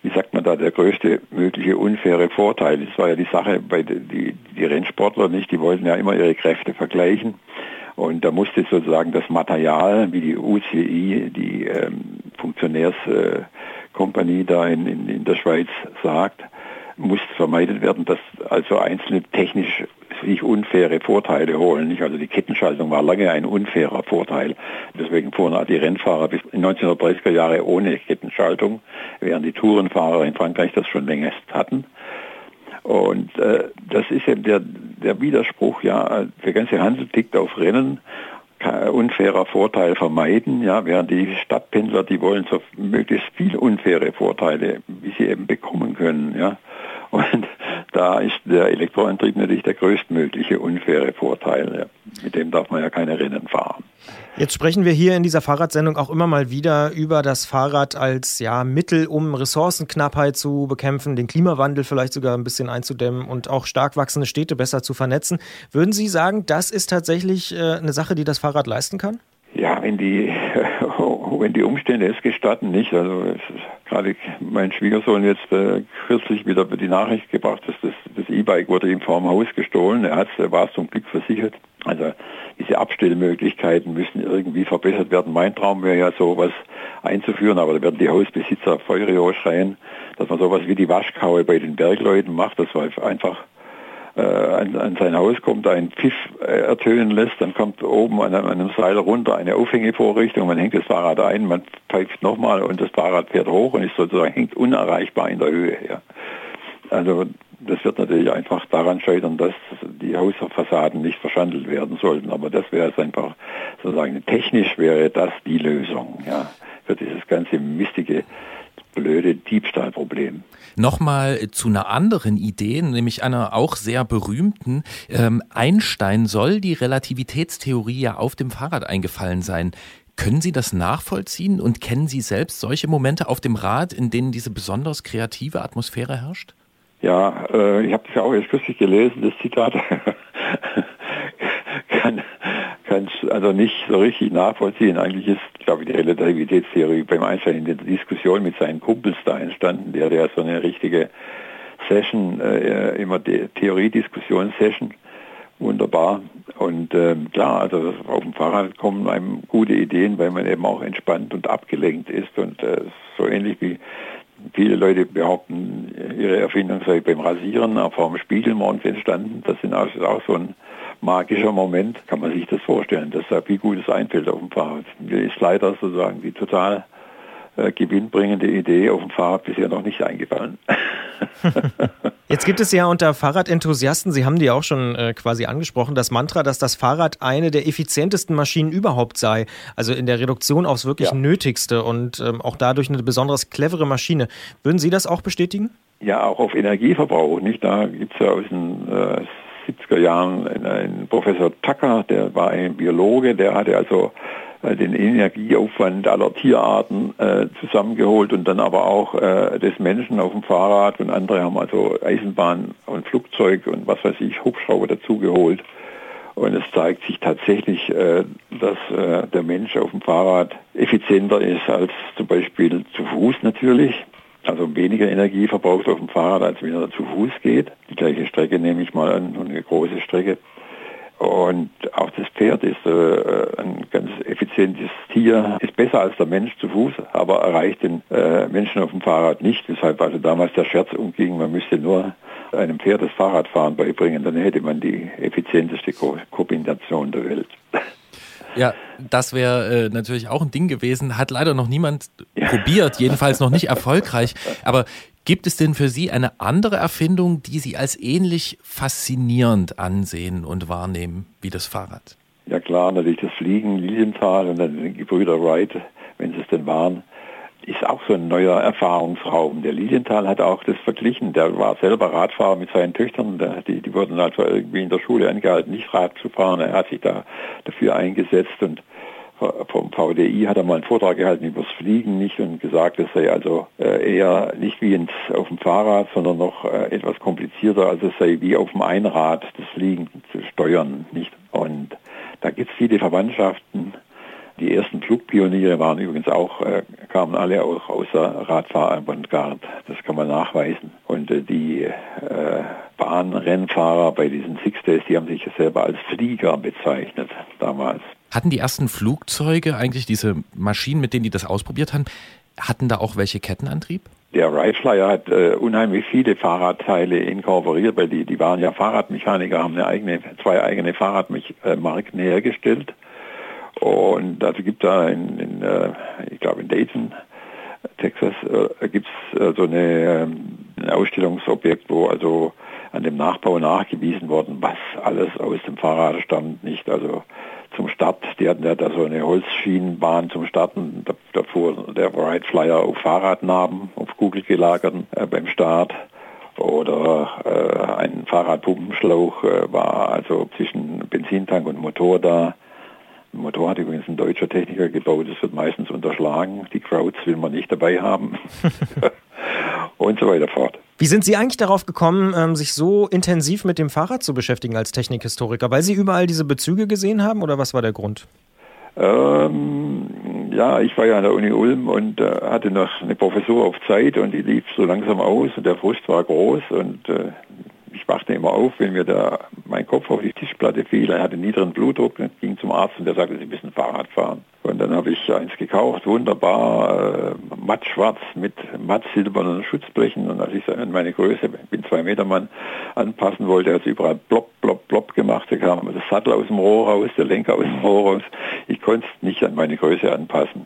wie sagt man da, der größte mögliche unfaire Vorteil. Das war ja die Sache bei die, die Rennsportler nicht. Die wollten ja immer ihre Kräfte vergleichen. Und da musste sozusagen das Material, wie die UCI, die ähm, Funktionärskompanie äh, da in, in, in der Schweiz sagt, muss vermeidet werden, dass also einzelne technisch sich unfaire Vorteile holen. Also die Kettenschaltung war lange ein unfairer Vorteil. Deswegen fuhren die Rennfahrer bis 1930er Jahre ohne Kettenschaltung, während die Tourenfahrer in Frankreich das schon längst hatten. Und äh, das ist eben der, der Widerspruch, ja, der ganze Handel tickt auf Rennen, unfairer Vorteil vermeiden, ja, während die Stadtpendler, die wollen so möglichst viel unfaire Vorteile, wie sie eben bekommen können, ja. Und da ist der Elektroantrieb natürlich der größtmögliche unfaire Vorteil. Mit dem darf man ja keine Rennen fahren. Jetzt sprechen wir hier in dieser Fahrradsendung auch immer mal wieder über das Fahrrad als ja, Mittel, um Ressourcenknappheit zu bekämpfen, den Klimawandel vielleicht sogar ein bisschen einzudämmen und auch stark wachsende Städte besser zu vernetzen. Würden Sie sagen, das ist tatsächlich äh, eine Sache, die das Fahrrad leisten kann? Ja, wenn die, wenn die Umstände es gestatten, nicht. Also gerade mein Schwiegersohn jetzt äh, kürzlich wieder die Nachricht gebracht, dass das, das E-Bike wurde ihm vor dem Haus gestohlen. Er, hat, war zum Glück versichert. Also diese Abstellmöglichkeiten müssen irgendwie verbessert werden. Mein Traum wäre ja sowas einzuführen, aber da werden die Hausbesitzer Feurio schreien, dass man sowas wie die Waschkaue bei den Bergleuten macht. Das war einfach äh, an, an, sein Haus kommt, ein Pfiff äh, ertönen lässt, dann kommt oben an, an, einem Seil runter eine Aufhängevorrichtung, man hängt das Fahrrad ein, man pfeift nochmal und das Fahrrad fährt hoch und ist sozusagen hängt unerreichbar in der Höhe. Ja. Also das wird natürlich einfach daran scheitern, dass die Hausfassaden nicht verschandelt werden sollten. Aber das wäre es einfach sozusagen technisch wäre das die Lösung ja, für dieses ganze mistige blöde Diebstahlproblem. Nochmal zu einer anderen Idee, nämlich einer auch sehr berühmten. Ähm, Einstein soll die Relativitätstheorie ja auf dem Fahrrad eingefallen sein. Können Sie das nachvollziehen und kennen Sie selbst solche Momente auf dem Rad, in denen diese besonders kreative Atmosphäre herrscht? Ja, äh, ich habe das ja auch jetzt kürzlich gelesen, das Zitat. kann, kann also nicht so richtig nachvollziehen. Eigentlich ist, glaube ich, die Relativitätstheorie beim Einstein in der Diskussion mit seinen Kumpels da entstanden. Der hat ja so eine richtige Session, äh, immer Theoriediskussion-Session. Wunderbar. Und ähm, klar, also auf dem Fahrrad kommen einem gute Ideen, weil man eben auch entspannt und abgelenkt ist. Und äh, so ähnlich wie Viele Leute behaupten, ihre Erfindung sei beim Rasieren vor dem Spiegel morgens entstanden. Das ist auch so ein magischer Moment, kann man sich das vorstellen, dass da viel Gutes einfällt auf dem Fahrrad. Mir ist leider sozusagen die total äh, gewinnbringende Idee auf dem Fahrrad bisher noch nicht eingefallen. Jetzt gibt es ja unter Fahrradenthusiasten, Sie haben die auch schon äh, quasi angesprochen, das Mantra, dass das Fahrrad eine der effizientesten Maschinen überhaupt sei. Also in der Reduktion aufs wirklich ja. Nötigste und ähm, auch dadurch eine besonders clevere Maschine. Würden Sie das auch bestätigen? Ja, auch auf Energieverbrauch. Nicht? Da gibt es ja aus den äh, 70er Jahren einen Professor Tucker, der war ein Biologe, der hatte also äh, den Energieaufwand aller Tierarten äh, zusammengeholt und dann aber auch äh, des Menschen auf dem Fahrrad und andere haben also Eisenbahn und Flugzeug und was weiß ich, Hubschrauber dazugeholt. Und es zeigt sich tatsächlich, äh, dass äh, der Mensch auf dem Fahrrad effizienter ist als zum Beispiel zu Fuß natürlich. Also weniger Energie verbraucht auf dem Fahrrad, als wenn er zu Fuß geht. Die gleiche Strecke nehme ich mal an, eine große Strecke. Und auch das Pferd ist äh, ein ganz effizientes Tier, ist besser als der Mensch zu Fuß, aber erreicht den äh, Menschen auf dem Fahrrad nicht. Deshalb also damals der Scherz umging, man müsste nur einem Pferd das Fahrradfahren beibringen, dann hätte man die effizienteste Ko Kombination der Welt. Ja, das wäre äh, natürlich auch ein Ding gewesen. Hat leider noch niemand ja. probiert, jedenfalls noch nicht erfolgreich. Aber Gibt es denn für Sie eine andere Erfindung, die Sie als ähnlich faszinierend ansehen und wahrnehmen wie das Fahrrad? Ja klar, natürlich das Fliegen, Lilienthal und dann die Gebrüder Wright, wenn sie es denn waren, ist auch so ein neuer Erfahrungsraum. Der Lilienthal hat auch das verglichen. Der war selber Radfahrer mit seinen Töchtern. Die, die wurden also irgendwie in der Schule angehalten, nicht Rad zu fahren. Er hat sich da dafür eingesetzt und vom VDI hat er mal einen Vortrag gehalten über das Fliegen nicht und gesagt, es sei also äh, eher nicht wie ins, auf dem Fahrrad, sondern noch äh, etwas komplizierter, also es sei wie auf dem Einrad das Fliegen zu steuern, nicht? Und da gibt es viele Verwandtschaften. Die ersten Flugpioniere waren übrigens auch, äh, kamen alle auch aus der Radfahravantgarde. Das kann man nachweisen. Und äh, die äh, Bahnrennfahrer bei diesen Six Days, die haben sich selber als Flieger bezeichnet damals. Hatten die ersten Flugzeuge eigentlich diese Maschinen, mit denen die das ausprobiert haben, hatten da auch welche Kettenantrieb? Der Wright-Flyer hat äh, unheimlich viele Fahrradteile inkorporiert, weil die, die waren ja Fahrradmechaniker, haben eine eigene, zwei eigene Fahrradmarken hergestellt. Und also gibt da in, in äh, ich glaube in Dayton, Texas, äh, gibt es äh, so eine, ähm, ein Ausstellungsobjekt, wo also an dem Nachbau nachgewiesen worden, was alles aus dem Fahrrad stammt, nicht also zum Start. Die hatten ja da so eine Holzschienenbahn zum Starten. Da, da fuhr der Wright Flyer auf Fahrradnarben, auf Kugel gelagerten äh, beim Start. Oder äh, ein Fahrradpumpenschlauch äh, war also zwischen Benzintank und Motor da. Ein Motor hat übrigens ein deutscher Techniker gebaut, das wird meistens unterschlagen. Die Crowds will man nicht dabei haben. und so weiter fort. Wie sind Sie eigentlich darauf gekommen, ähm, sich so intensiv mit dem Fahrrad zu beschäftigen als Technikhistoriker? Weil Sie überall diese Bezüge gesehen haben oder was war der Grund? Ähm, ja, ich war ja an der Uni Ulm und äh, hatte noch eine Professur auf Zeit und die lief so langsam aus und der Frust war groß und äh, ich wachte immer auf, wenn mir da mein Kopf auf die Tischplatte fiel. Er hatte niederen Blutdruck und ging zum Arzt und der sagte, Sie müssen Fahrrad fahren. Und dann habe ich eins gekauft, wunderbar, äh, matt schwarz mit matt silbernen Schutzblechen. Und als ich an meine Größe, ich bin zwei Meter Mann, anpassen wollte, hat es überall plopp, plopp, plopp gemacht. Da kam das Sattel aus dem Rohr raus, der Lenker aus dem Rohr raus. Ich konnte es nicht an meine Größe anpassen.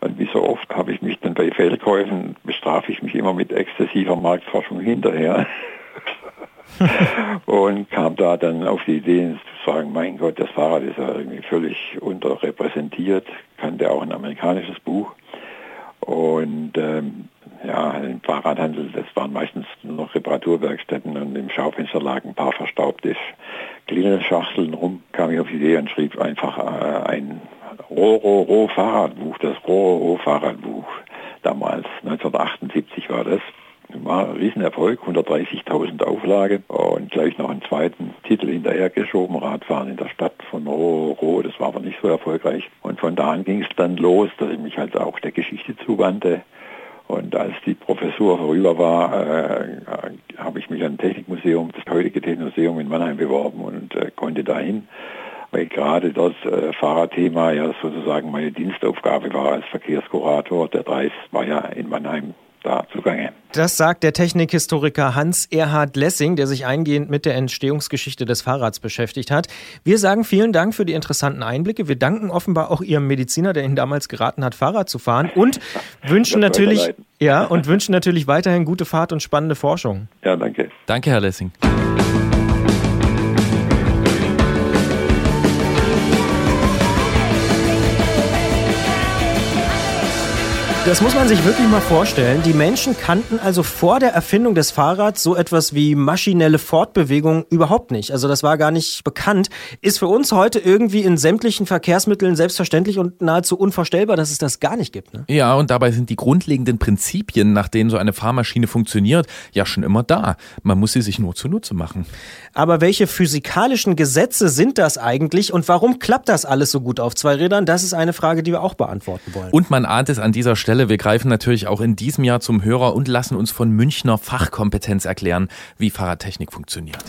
Und wie so oft habe ich mich dann bei Fehlkäufen, bestrafe ich mich immer mit exzessiver Marktforschung hinterher. und kam da dann auf die Idee zu sagen, mein Gott, das Fahrrad ist ja irgendwie völlig unterrepräsentiert, kannte auch ein amerikanisches Buch. Und ähm, ja, im Fahrradhandel, das waren meistens nur noch Reparaturwerkstätten und im Schaufenster lagen ein paar verstaubte Klingelschachteln rum, kam ich auf die Idee und schrieb einfach äh, ein Roro-Ro-Fahrradbuch, das Roro-Ro-Fahrradbuch. Damals, 1978 war das war ein Riesenerfolg, 130.000 Auflage und gleich noch einen zweiten Titel hinterhergeschoben, Radfahren in der Stadt von Roh, das war aber nicht so erfolgreich. Und von da an ging es dann los, dass ich mich halt auch der Geschichte zuwandte. Und als die Professur vorüber war, äh, habe ich mich an ein Technikmuseum, das heutige Technikmuseum in Mannheim beworben und äh, konnte dahin, weil gerade das äh, Fahrradthema ja sozusagen meine Dienstaufgabe war als Verkehrskurator. Der Dreis war ja in Mannheim da zugange. Das sagt der Technikhistoriker Hans-Erhard Lessing, der sich eingehend mit der Entstehungsgeschichte des Fahrrads beschäftigt hat. Wir sagen vielen Dank für die interessanten Einblicke. Wir danken offenbar auch Ihrem Mediziner, der Ihnen damals geraten hat, Fahrrad zu fahren und wünschen natürlich, ja, und wünschen natürlich weiterhin gute Fahrt und spannende Forschung. Ja, danke. Danke, Herr Lessing. Das muss man sich wirklich mal vorstellen. Die Menschen kannten also vor der Erfindung des Fahrrads so etwas wie maschinelle Fortbewegung überhaupt nicht. Also das war gar nicht bekannt. Ist für uns heute irgendwie in sämtlichen Verkehrsmitteln selbstverständlich und nahezu unvorstellbar, dass es das gar nicht gibt. Ne? Ja, und dabei sind die grundlegenden Prinzipien, nach denen so eine Fahrmaschine funktioniert, ja schon immer da. Man muss sie sich nur zunutze machen. Aber welche physikalischen Gesetze sind das eigentlich und warum klappt das alles so gut auf zwei Rädern? Das ist eine Frage, die wir auch beantworten wollen. Und man ahnt es an dieser Stelle Stelle, wir greifen natürlich auch in diesem Jahr zum Hörer und lassen uns von Münchner Fachkompetenz erklären, wie Fahrradtechnik funktioniert.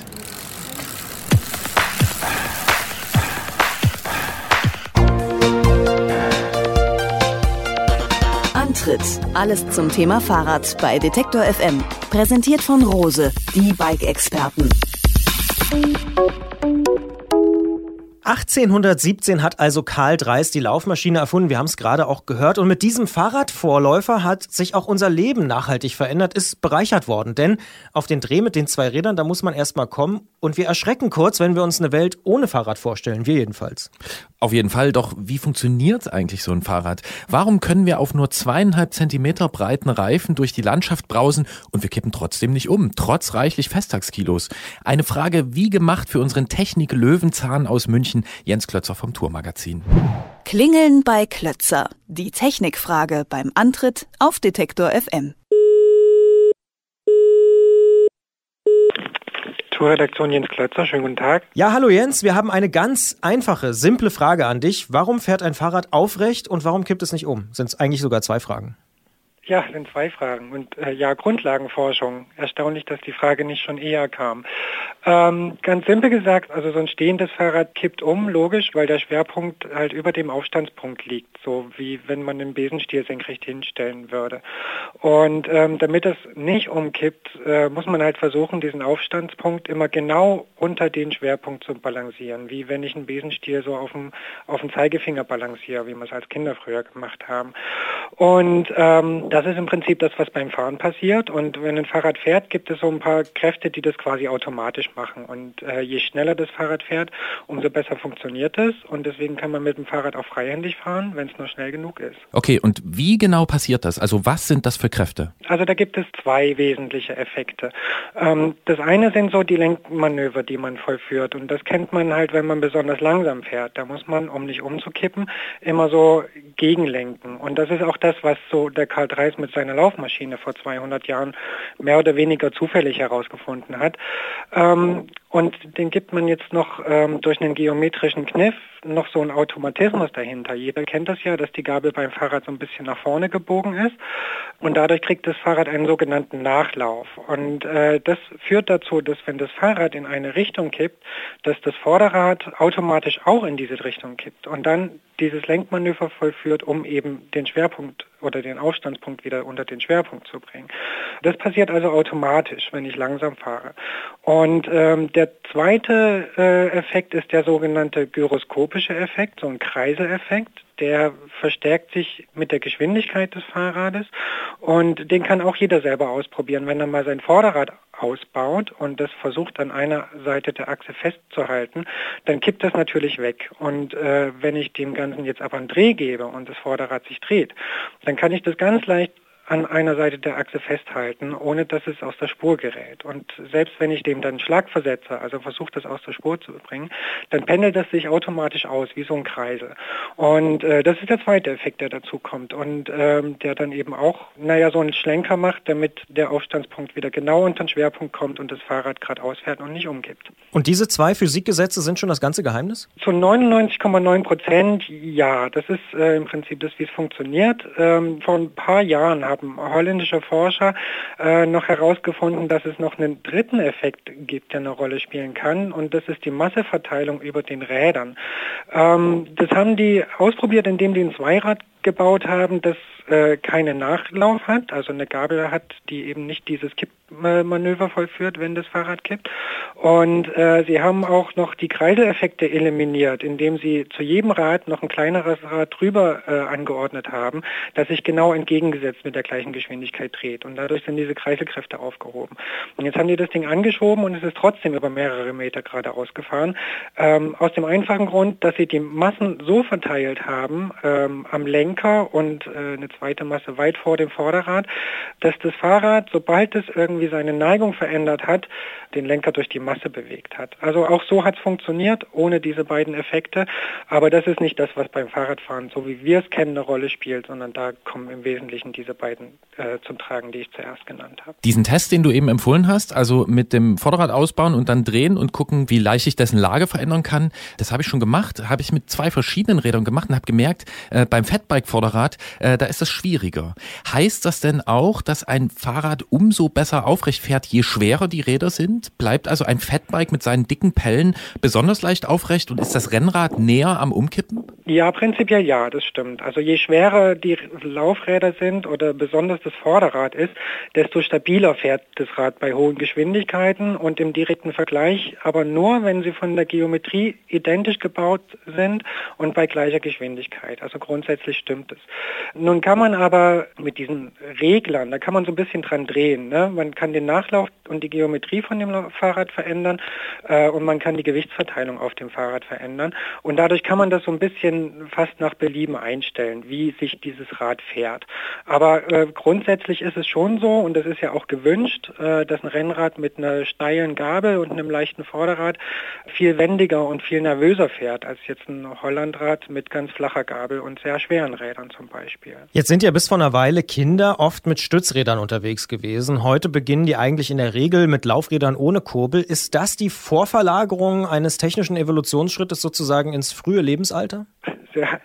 Antritt. Alles zum Thema Fahrrad bei Detektor FM. Präsentiert von Rose, die Bike-Experten. 1817 hat also Karl Dreis die Laufmaschine erfunden. Wir haben es gerade auch gehört. Und mit diesem Fahrradvorläufer hat sich auch unser Leben nachhaltig verändert, ist bereichert worden. Denn auf den Dreh mit den zwei Rädern, da muss man erstmal kommen. Und wir erschrecken kurz, wenn wir uns eine Welt ohne Fahrrad vorstellen. Wir jedenfalls. Auf jeden Fall. Doch wie funktioniert eigentlich so ein Fahrrad? Warum können wir auf nur zweieinhalb Zentimeter breiten Reifen durch die Landschaft brausen und wir kippen trotzdem nicht um, trotz reichlich Festtagskilos? Eine Frage wie gemacht für unseren Technik-Löwenzahn aus München. München, Jens Klötzer vom Tourmagazin. Klingeln bei Klötzer. Die Technikfrage beim Antritt auf Detektor FM. Tourredaktion Jens Klötzer, schönen guten Tag. Ja, hallo Jens, wir haben eine ganz einfache, simple Frage an dich. Warum fährt ein Fahrrad aufrecht und warum kippt es nicht um? Sind es eigentlich sogar zwei Fragen? Ja, sind zwei Fragen. Und äh, ja, Grundlagenforschung. Erstaunlich, dass die Frage nicht schon eher kam. Ähm, ganz simpel gesagt, also so ein stehendes Fahrrad kippt um, logisch, weil der Schwerpunkt halt über dem Aufstandspunkt liegt, so wie wenn man einen Besenstiel senkrecht hinstellen würde. Und ähm, damit es nicht umkippt, äh, muss man halt versuchen, diesen Aufstandspunkt immer genau unter den Schwerpunkt zu balancieren, wie wenn ich einen Besenstiel so auf dem, auf dem Zeigefinger balanciere, wie wir es als Kinder früher gemacht haben. Und ähm, das ist im Prinzip das, was beim Fahren passiert. Und wenn ein Fahrrad fährt, gibt es so ein paar Kräfte, die das quasi automatisch machen. Und äh, je schneller das Fahrrad fährt, umso besser funktioniert es. Und deswegen kann man mit dem Fahrrad auch freihändig fahren, wenn es nur schnell genug ist. Okay, und wie genau passiert das? Also was sind das für Kräfte? Also da gibt es zwei wesentliche Effekte. Ähm, das eine sind so die Lenkmanöver, die man vollführt. Und das kennt man halt, wenn man besonders langsam fährt. Da muss man, um nicht umzukippen, immer so gegenlenken. Und das ist auch das, was so der Karl Reis mit seiner Laufmaschine vor 200 Jahren mehr oder weniger zufällig herausgefunden hat. Ähm, und den gibt man jetzt noch ähm, durch einen geometrischen Kniff noch so einen Automatismus dahinter. Jeder kennt das ja, dass die Gabel beim Fahrrad so ein bisschen nach vorne gebogen ist und dadurch kriegt das Fahrrad einen sogenannten Nachlauf. Und äh, das führt dazu, dass wenn das Fahrrad in eine Richtung kippt, dass das Vorderrad automatisch auch in diese Richtung kippt und dann dieses Lenkmanöver vollführt, um eben den Schwerpunkt oder den Aufstandspunkt wieder unter den Schwerpunkt zu bringen. Das passiert also automatisch, wenn ich langsam fahre. Und ähm, der zweite äh, Effekt ist der sogenannte gyroskopische Effekt, so ein Kreiseleffekt der verstärkt sich mit der Geschwindigkeit des Fahrrades und den kann auch jeder selber ausprobieren. Wenn er mal sein Vorderrad ausbaut und das versucht an einer Seite der Achse festzuhalten, dann kippt das natürlich weg. Und äh, wenn ich dem Ganzen jetzt aber einen Dreh gebe und das Vorderrad sich dreht, dann kann ich das ganz leicht an einer Seite der Achse festhalten, ohne dass es aus der Spur gerät. Und selbst wenn ich dem dann Schlag versetze, also versuche das aus der Spur zu bringen, dann pendelt das sich automatisch aus, wie so ein Kreisel. Und äh, das ist der zweite Effekt, der dazu kommt und ähm, der dann eben auch, naja, so einen Schlenker macht, damit der Aufstandspunkt wieder genau unter den Schwerpunkt kommt und das Fahrrad geradeaus fährt und nicht umkippt. Und diese zwei Physikgesetze sind schon das ganze Geheimnis? Zu 99,9 Prozent ja. Das ist äh, im Prinzip das, wie es funktioniert. Ähm, vor ein paar Jahren haben haben holländische Forscher äh, noch herausgefunden, dass es noch einen dritten Effekt gibt, der eine Rolle spielen kann und das ist die Masseverteilung über den Rädern. Ähm, das haben die ausprobiert, indem die ein Zweirad gebaut haben, das äh, keinen Nachlauf hat, also eine Gabel hat, die eben nicht dieses Kippmanöver vollführt, wenn das Fahrrad kippt. Und äh, sie haben auch noch die Kreiseleffekte eliminiert, indem sie zu jedem Rad noch ein kleineres Rad drüber äh, angeordnet haben, das sich genau entgegengesetzt mit der gleichen Geschwindigkeit dreht. Und dadurch sind diese Kreiselkräfte aufgehoben. Und jetzt haben die das Ding angeschoben und es ist trotzdem über mehrere Meter geradeaus gefahren. Ähm, aus dem einfachen Grund, dass sie die Massen so verteilt haben ähm, am Lenker und äh, eine zweite Masse weit vor dem Vorderrad, dass das Fahrrad, sobald es irgendwie seine Neigung verändert hat, den Lenker durch die Masse bewegt hat. Also auch so hat es funktioniert, ohne diese beiden Effekte. Aber das ist nicht das, was beim Fahrradfahren, so wie wir es kennen, eine Rolle spielt, sondern da kommen im Wesentlichen diese beiden äh, zum Tragen, die ich zuerst genannt habe. Diesen Test, den du eben empfohlen hast, also mit dem Vorderrad ausbauen und dann drehen und gucken, wie leicht ich dessen Lage verändern kann, das habe ich schon gemacht, habe ich mit zwei verschiedenen Rädern gemacht und habe gemerkt, äh, beim Fatbike-Vorderrad, äh, da ist das schwieriger. Heißt das denn auch, dass ein Fahrrad umso besser aufrecht fährt, je schwerer die Räder sind? Bleibt also ein Fatbike mit seinen dicken Pellen besonders leicht aufrecht und ist das Rennrad näher am Umkippen? Ja, prinzipiell ja, das stimmt. Also je schwerer die Laufräder sind oder besonders das Vorderrad ist, desto stabiler fährt das Rad bei hohen Geschwindigkeiten und im direkten Vergleich, aber nur, wenn sie von der Geometrie identisch gebaut sind und bei gleicher Geschwindigkeit. Also grundsätzlich stimmt es. Nun kann man aber mit diesen Reglern, da kann man so ein bisschen dran drehen. Ne? Man kann den Nachlauf und die Geometrie von dem Fahrrad verändern äh, und man kann die Gewichtsverteilung auf dem Fahrrad verändern. Und dadurch kann man das so ein bisschen fast nach Belieben einstellen, wie sich dieses Rad fährt. Aber äh, grundsätzlich ist es schon so, und das ist ja auch gewünscht, äh, dass ein Rennrad mit einer steilen Gabel und einem leichten Vorderrad viel wendiger und viel nervöser fährt als jetzt ein Hollandrad mit ganz flacher Gabel und sehr schweren Rädern zum Beispiel. Jetzt sind ja bis vor einer Weile Kinder oft mit Stützrädern unterwegs gewesen. Heute beginnen die eigentlich in der Regel mit Laufrädern ohne Kurbel. Ist das die Vorverlagerung eines technischen Evolutionsschrittes sozusagen ins frühe Lebensalter?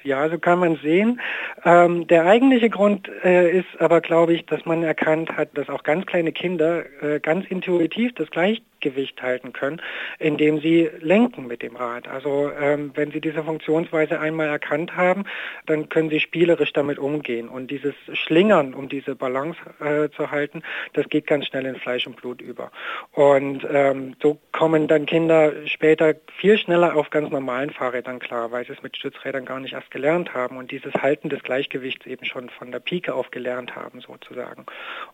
Ja, so kann man sehen. Ähm, der eigentliche Grund äh, ist aber, glaube ich, dass man erkannt hat, dass auch ganz kleine Kinder äh, ganz intuitiv das Gleichgewicht halten können, indem sie lenken mit dem Rad. Also ähm, wenn sie diese Funktionsweise einmal erkannt haben, dann können sie spielerisch damit umgehen. Und dieses Schlingern, um diese Balance äh, zu halten, das geht ganz schnell in Fleisch und Blut über. Und ähm, so kommen dann Kinder später viel schneller auf ganz normalen Fahrrädern klar, weil sie es mit Stützrädern gar nicht erst gelernt haben und dieses Halten des Gleichgewichts eben schon von der Pike auf gelernt haben sozusagen.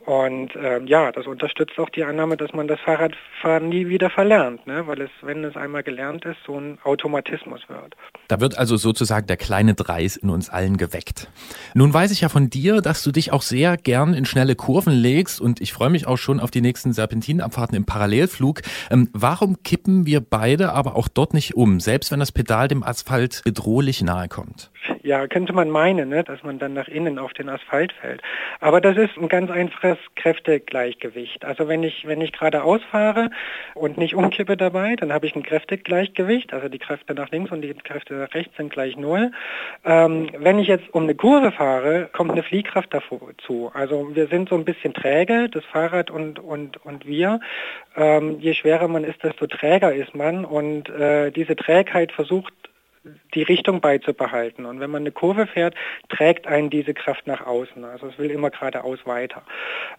Und ähm, ja, das unterstützt auch die Annahme, dass man das Fahrradfahren nie wieder verlernt, ne? weil es, wenn es einmal gelernt ist, so ein Automatismus wird. Da wird also sozusagen der kleine Dreis in uns allen geweckt. Nun weiß ich ja von dir, dass du dich auch sehr gern in schnelle Kurven legst und ich freue mich auch schon auf die nächsten Serpentinabfahrten im Parallelflug. Ähm, warum kippen wir beide aber auch dort nicht um, selbst wenn das Pedal dem Asphalt bedrohlich nahe kommt? Ja, könnte man meinen, ne, dass man dann nach innen auf den Asphalt fällt. Aber das ist ein ganz einfaches Kräftegleichgewicht. Also wenn ich, wenn ich geradeaus fahre und nicht umkippe dabei, dann habe ich ein Kräftegleichgewicht. Also die Kräfte nach links und die Kräfte nach rechts sind gleich null. Ähm, wenn ich jetzt um eine Kurve fahre, kommt eine Fliehkraft dazu. Also wir sind so ein bisschen träge, das Fahrrad und, und, und wir. Ähm, je schwerer man ist, desto träger ist man. Und äh, diese Trägheit versucht die Richtung beizubehalten. Und wenn man eine Kurve fährt, trägt einen diese Kraft nach außen. Also es will immer geradeaus weiter.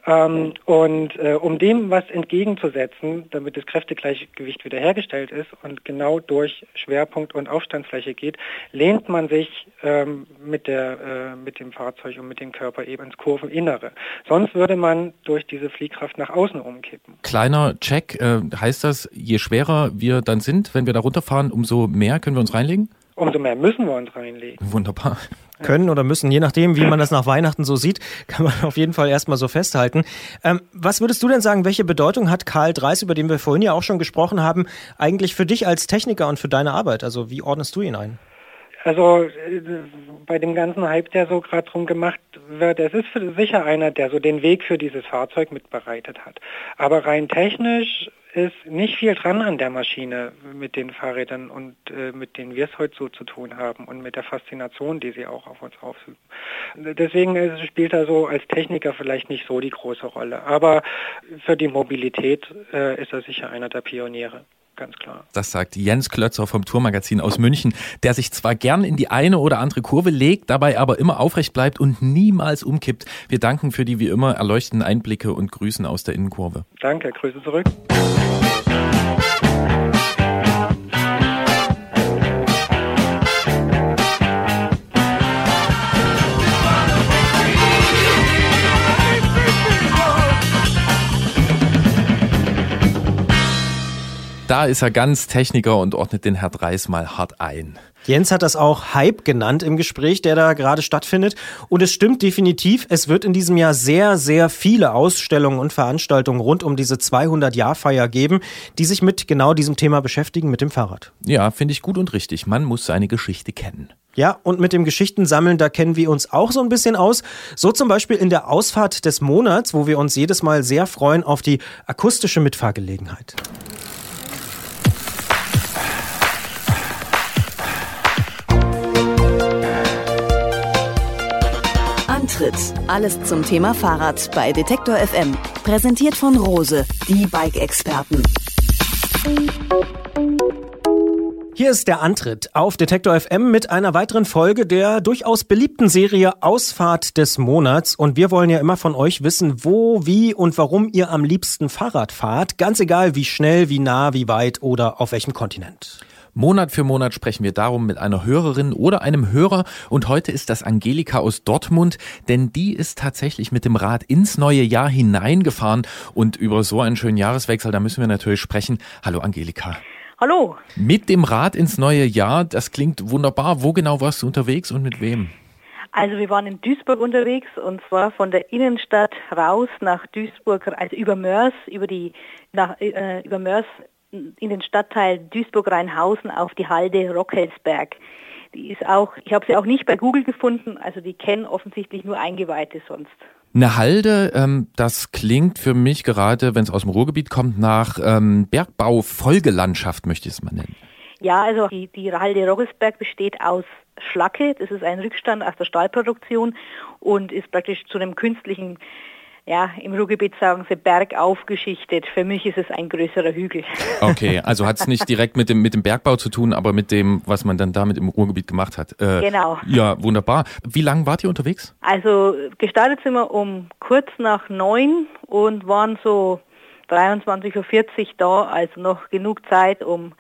Ähm, und äh, um dem was entgegenzusetzen, damit das Kräftegleichgewicht wiederhergestellt ist und genau durch Schwerpunkt und Aufstandsfläche geht, lehnt man sich ähm, mit, der, äh, mit dem Fahrzeug und mit dem Körper eben ins Kurveninnere. Sonst würde man durch diese Fliehkraft nach außen umkippen. Kleiner Check, äh, heißt das, je schwerer wir dann sind, wenn wir da runterfahren, umso mehr können wir uns reinlegen? Umso mehr müssen wir uns reinlegen. Wunderbar. Können oder müssen, je nachdem, wie man das nach Weihnachten so sieht, kann man auf jeden Fall erstmal so festhalten. Ähm, was würdest du denn sagen, welche Bedeutung hat Karl Dreis, über den wir vorhin ja auch schon gesprochen haben, eigentlich für dich als Techniker und für deine Arbeit? Also wie ordnest du ihn ein? Also äh, bei dem ganzen Hype, der so gerade drum gemacht wird, es ist sicher einer, der so den Weg für dieses Fahrzeug mitbereitet hat. Aber rein technisch ist nicht viel dran an der Maschine mit den Fahrrädern und äh, mit denen wir es heute so zu tun haben und mit der Faszination, die sie auch auf uns ausüben. Deswegen spielt er so als Techniker vielleicht nicht so die große Rolle. Aber für die Mobilität äh, ist er sicher einer der Pioniere ganz klar. Das sagt Jens Klötzer vom Tourmagazin aus München, der sich zwar gern in die eine oder andere Kurve legt, dabei aber immer aufrecht bleibt und niemals umkippt. Wir danken für die wie immer erleuchtenden Einblicke und grüßen aus der Innenkurve. Danke, Grüße zurück. Da ist er ganz Techniker und ordnet den Herr Dreis mal hart ein. Jens hat das auch Hype genannt im Gespräch, der da gerade stattfindet. Und es stimmt definitiv, es wird in diesem Jahr sehr, sehr viele Ausstellungen und Veranstaltungen rund um diese 200-Jahr-Feier geben, die sich mit genau diesem Thema beschäftigen, mit dem Fahrrad. Ja, finde ich gut und richtig. Man muss seine Geschichte kennen. Ja, und mit dem Geschichtensammeln, da kennen wir uns auch so ein bisschen aus. So zum Beispiel in der Ausfahrt des Monats, wo wir uns jedes Mal sehr freuen auf die akustische Mitfahrgelegenheit. Antritt. Alles zum Thema Fahrrad bei Detektor FM. Präsentiert von Rose, die Bike-Experten. Hier ist der Antritt auf Detektor FM mit einer weiteren Folge der durchaus beliebten Serie Ausfahrt des Monats. Und wir wollen ja immer von euch wissen, wo, wie und warum ihr am liebsten Fahrrad fahrt. Ganz egal, wie schnell, wie nah, wie weit oder auf welchem Kontinent. Monat für Monat sprechen wir darum mit einer Hörerin oder einem Hörer und heute ist das Angelika aus Dortmund, denn die ist tatsächlich mit dem Rad ins neue Jahr hineingefahren und über so einen schönen Jahreswechsel, da müssen wir natürlich sprechen. Hallo Angelika. Hallo. Mit dem Rad ins neue Jahr, das klingt wunderbar. Wo genau warst du unterwegs und mit wem? Also wir waren in Duisburg unterwegs und zwar von der Innenstadt raus nach Duisburg, also über Mörs, über die nach, äh, über Mörs in den Stadtteil Duisburg-Rheinhausen auf die Halde Rockhelsberg. Die ist auch, ich habe sie auch nicht bei Google gefunden, also die kennen offensichtlich nur Eingeweihte sonst. Eine Halde, ähm, das klingt für mich gerade, wenn es aus dem Ruhrgebiet kommt, nach ähm, Bergbau-Folgelandschaft, möchte ich es mal nennen. Ja, also die, die Halde Rockelsberg besteht aus Schlacke, das ist ein Rückstand aus der Stahlproduktion und ist praktisch zu einem künstlichen ja, im Ruhrgebiet sagen sie Berg aufgeschichtet. Für mich ist es ein größerer Hügel. Okay, also hat es nicht direkt mit dem, mit dem Bergbau zu tun, aber mit dem, was man dann damit im Ruhrgebiet gemacht hat. Äh, genau. Ja, wunderbar. Wie lange wart ihr unterwegs? Also gestartet sind wir um kurz nach neun und waren so 23.40 Uhr da, also noch genug Zeit, um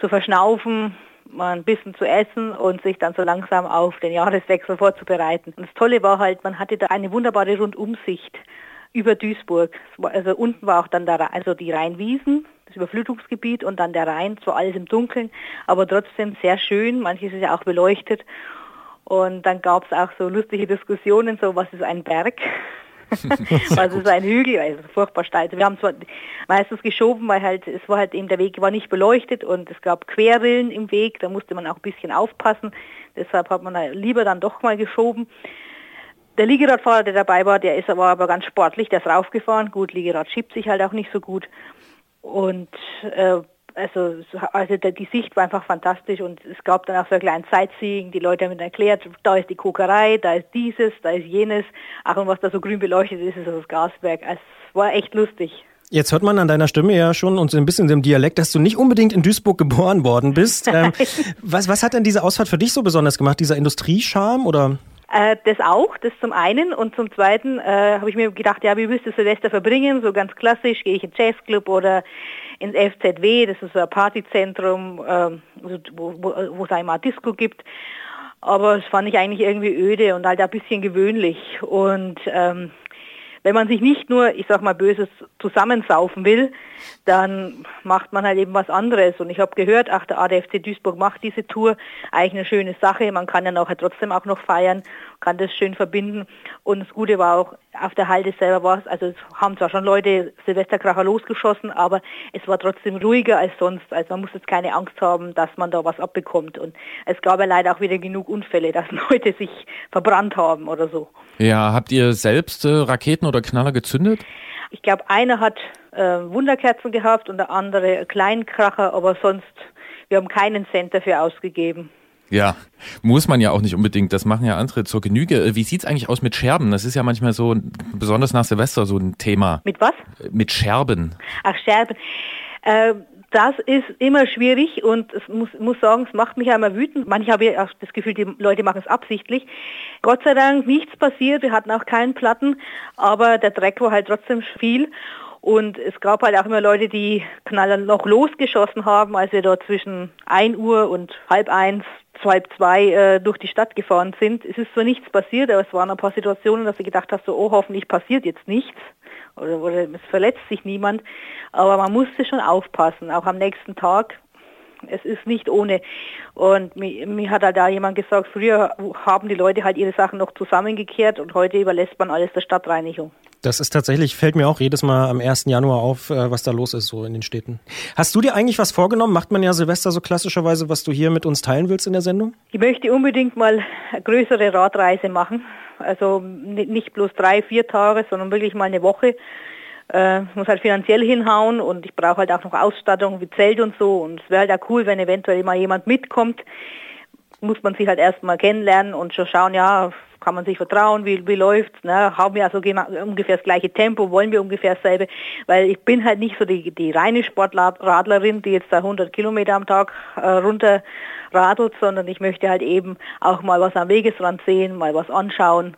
zu verschnaufen, mal ein bisschen zu essen und sich dann so langsam auf den Jahreswechsel vorzubereiten. Und das Tolle war halt, man hatte da eine wunderbare Rundumsicht über Duisburg. Also unten war auch dann der, also die Rheinwiesen, das Überflutungsgebiet und dann der Rhein, zwar alles im Dunkeln, aber trotzdem sehr schön. Manches ist ja auch beleuchtet. Und dann gab es auch so lustige Diskussionen, so was ist ein Berg? was ist ein Hügel? Also furchtbar steil. Wir haben zwar meistens geschoben, weil halt es war halt eben der Weg war nicht beleuchtet und es gab Querrillen im Weg, da musste man auch ein bisschen aufpassen. Deshalb hat man lieber dann doch mal geschoben. Der Liegeradfahrer, der dabei war, der ist aber, aber ganz sportlich, der ist raufgefahren. Gut, Liegerad schiebt sich halt auch nicht so gut. Und äh, also, also die Sicht war einfach fantastisch und es gab dann auch so ein kleines Sightseeing. Die Leute haben erklärt, da ist die Kokerei, da ist dieses, da ist jenes. Auch und was da so grün beleuchtet ist, ist das Gaswerk. Also, es war echt lustig. Jetzt hört man an deiner Stimme ja schon und so ein bisschen im Dialekt, dass du nicht unbedingt in Duisburg geboren worden bist. Ähm, was, was hat denn diese Ausfahrt für dich so besonders gemacht? Dieser Industriescharme oder? Äh, das auch, das zum einen. Und zum zweiten äh, habe ich mir gedacht, ja, wie willst du Silvester verbringen? So ganz klassisch, gehe ich in Jazzclub oder ins FZW, das ist so ein Partyzentrum, ähm, wo, es einmal Disco gibt. Aber es fand ich eigentlich irgendwie öde und halt ein bisschen gewöhnlich. Und ähm, wenn man sich nicht nur, ich sag mal böses, zusammensaufen will, dann macht man halt eben was anderes. Und ich habe gehört, ach, der ADFC Duisburg macht diese Tour, eigentlich eine schöne Sache. Man kann ja nachher trotzdem auch noch feiern, kann das schön verbinden. Und das Gute war auch, auf der Halde selber war es, also es haben zwar schon Leute Silvesterkracher losgeschossen, aber es war trotzdem ruhiger als sonst. Also man muss jetzt keine Angst haben, dass man da was abbekommt. Und es gab ja leider auch wieder genug Unfälle, dass Leute sich verbrannt haben oder so. Ja, habt ihr selbst äh, Raketen oder Knaller gezündet? Ich glaube, einer hat äh, Wunderkerzen gehabt und der andere Kleinkracher, aber sonst, wir haben keinen Cent dafür ausgegeben. Ja, muss man ja auch nicht unbedingt. Das machen ja andere zur Genüge. Äh, wie sieht es eigentlich aus mit Scherben? Das ist ja manchmal so, besonders nach Silvester, so ein Thema. Mit was? Mit Scherben. Ach, Scherben. Äh, Das ist immer schwierig und es muss, muss sagen, es macht mich einmal wütend. Manche haben ja auch das Gefühl, die Leute machen es absichtlich. Gott sei Dank nichts passiert, wir hatten auch keinen Platten, aber der Dreck war halt trotzdem viel. Und es gab halt auch immer Leute, die Knaller noch losgeschossen haben, als wir dort zwischen 1 Uhr und halb eins, halb zwei äh, durch die Stadt gefahren sind. Es ist zwar nichts passiert, aber es waren ein paar Situationen, dass du gedacht hast, so, oh, hoffentlich passiert jetzt nichts oder, oder es verletzt sich niemand. Aber man musste schon aufpassen, auch am nächsten Tag. Es ist nicht ohne. Und mir, mir hat halt da jemand gesagt, früher haben die Leute halt ihre Sachen noch zusammengekehrt und heute überlässt man alles der Stadtreinigung. Das ist tatsächlich, fällt mir auch jedes Mal am 1. Januar auf, äh, was da los ist so in den Städten. Hast du dir eigentlich was vorgenommen? Macht man ja Silvester so klassischerweise, was du hier mit uns teilen willst in der Sendung? Ich möchte unbedingt mal eine größere Radreise machen. Also nicht bloß drei, vier Tage, sondern wirklich mal eine Woche. Äh, muss halt finanziell hinhauen und ich brauche halt auch noch Ausstattung wie Zelt und so. Und es wäre halt auch cool, wenn eventuell mal jemand mitkommt. Muss man sich halt erstmal kennenlernen und schon schauen, ja, kann man sich vertrauen, wie, wie läuft's, ne? haben wir also ungefähr das gleiche Tempo, wollen wir ungefähr dasselbe, weil ich bin halt nicht so die, die reine Sportradlerin, die jetzt da 100 Kilometer am Tag äh, runter sondern ich möchte halt eben auch mal was am Wegesrand sehen, mal was anschauen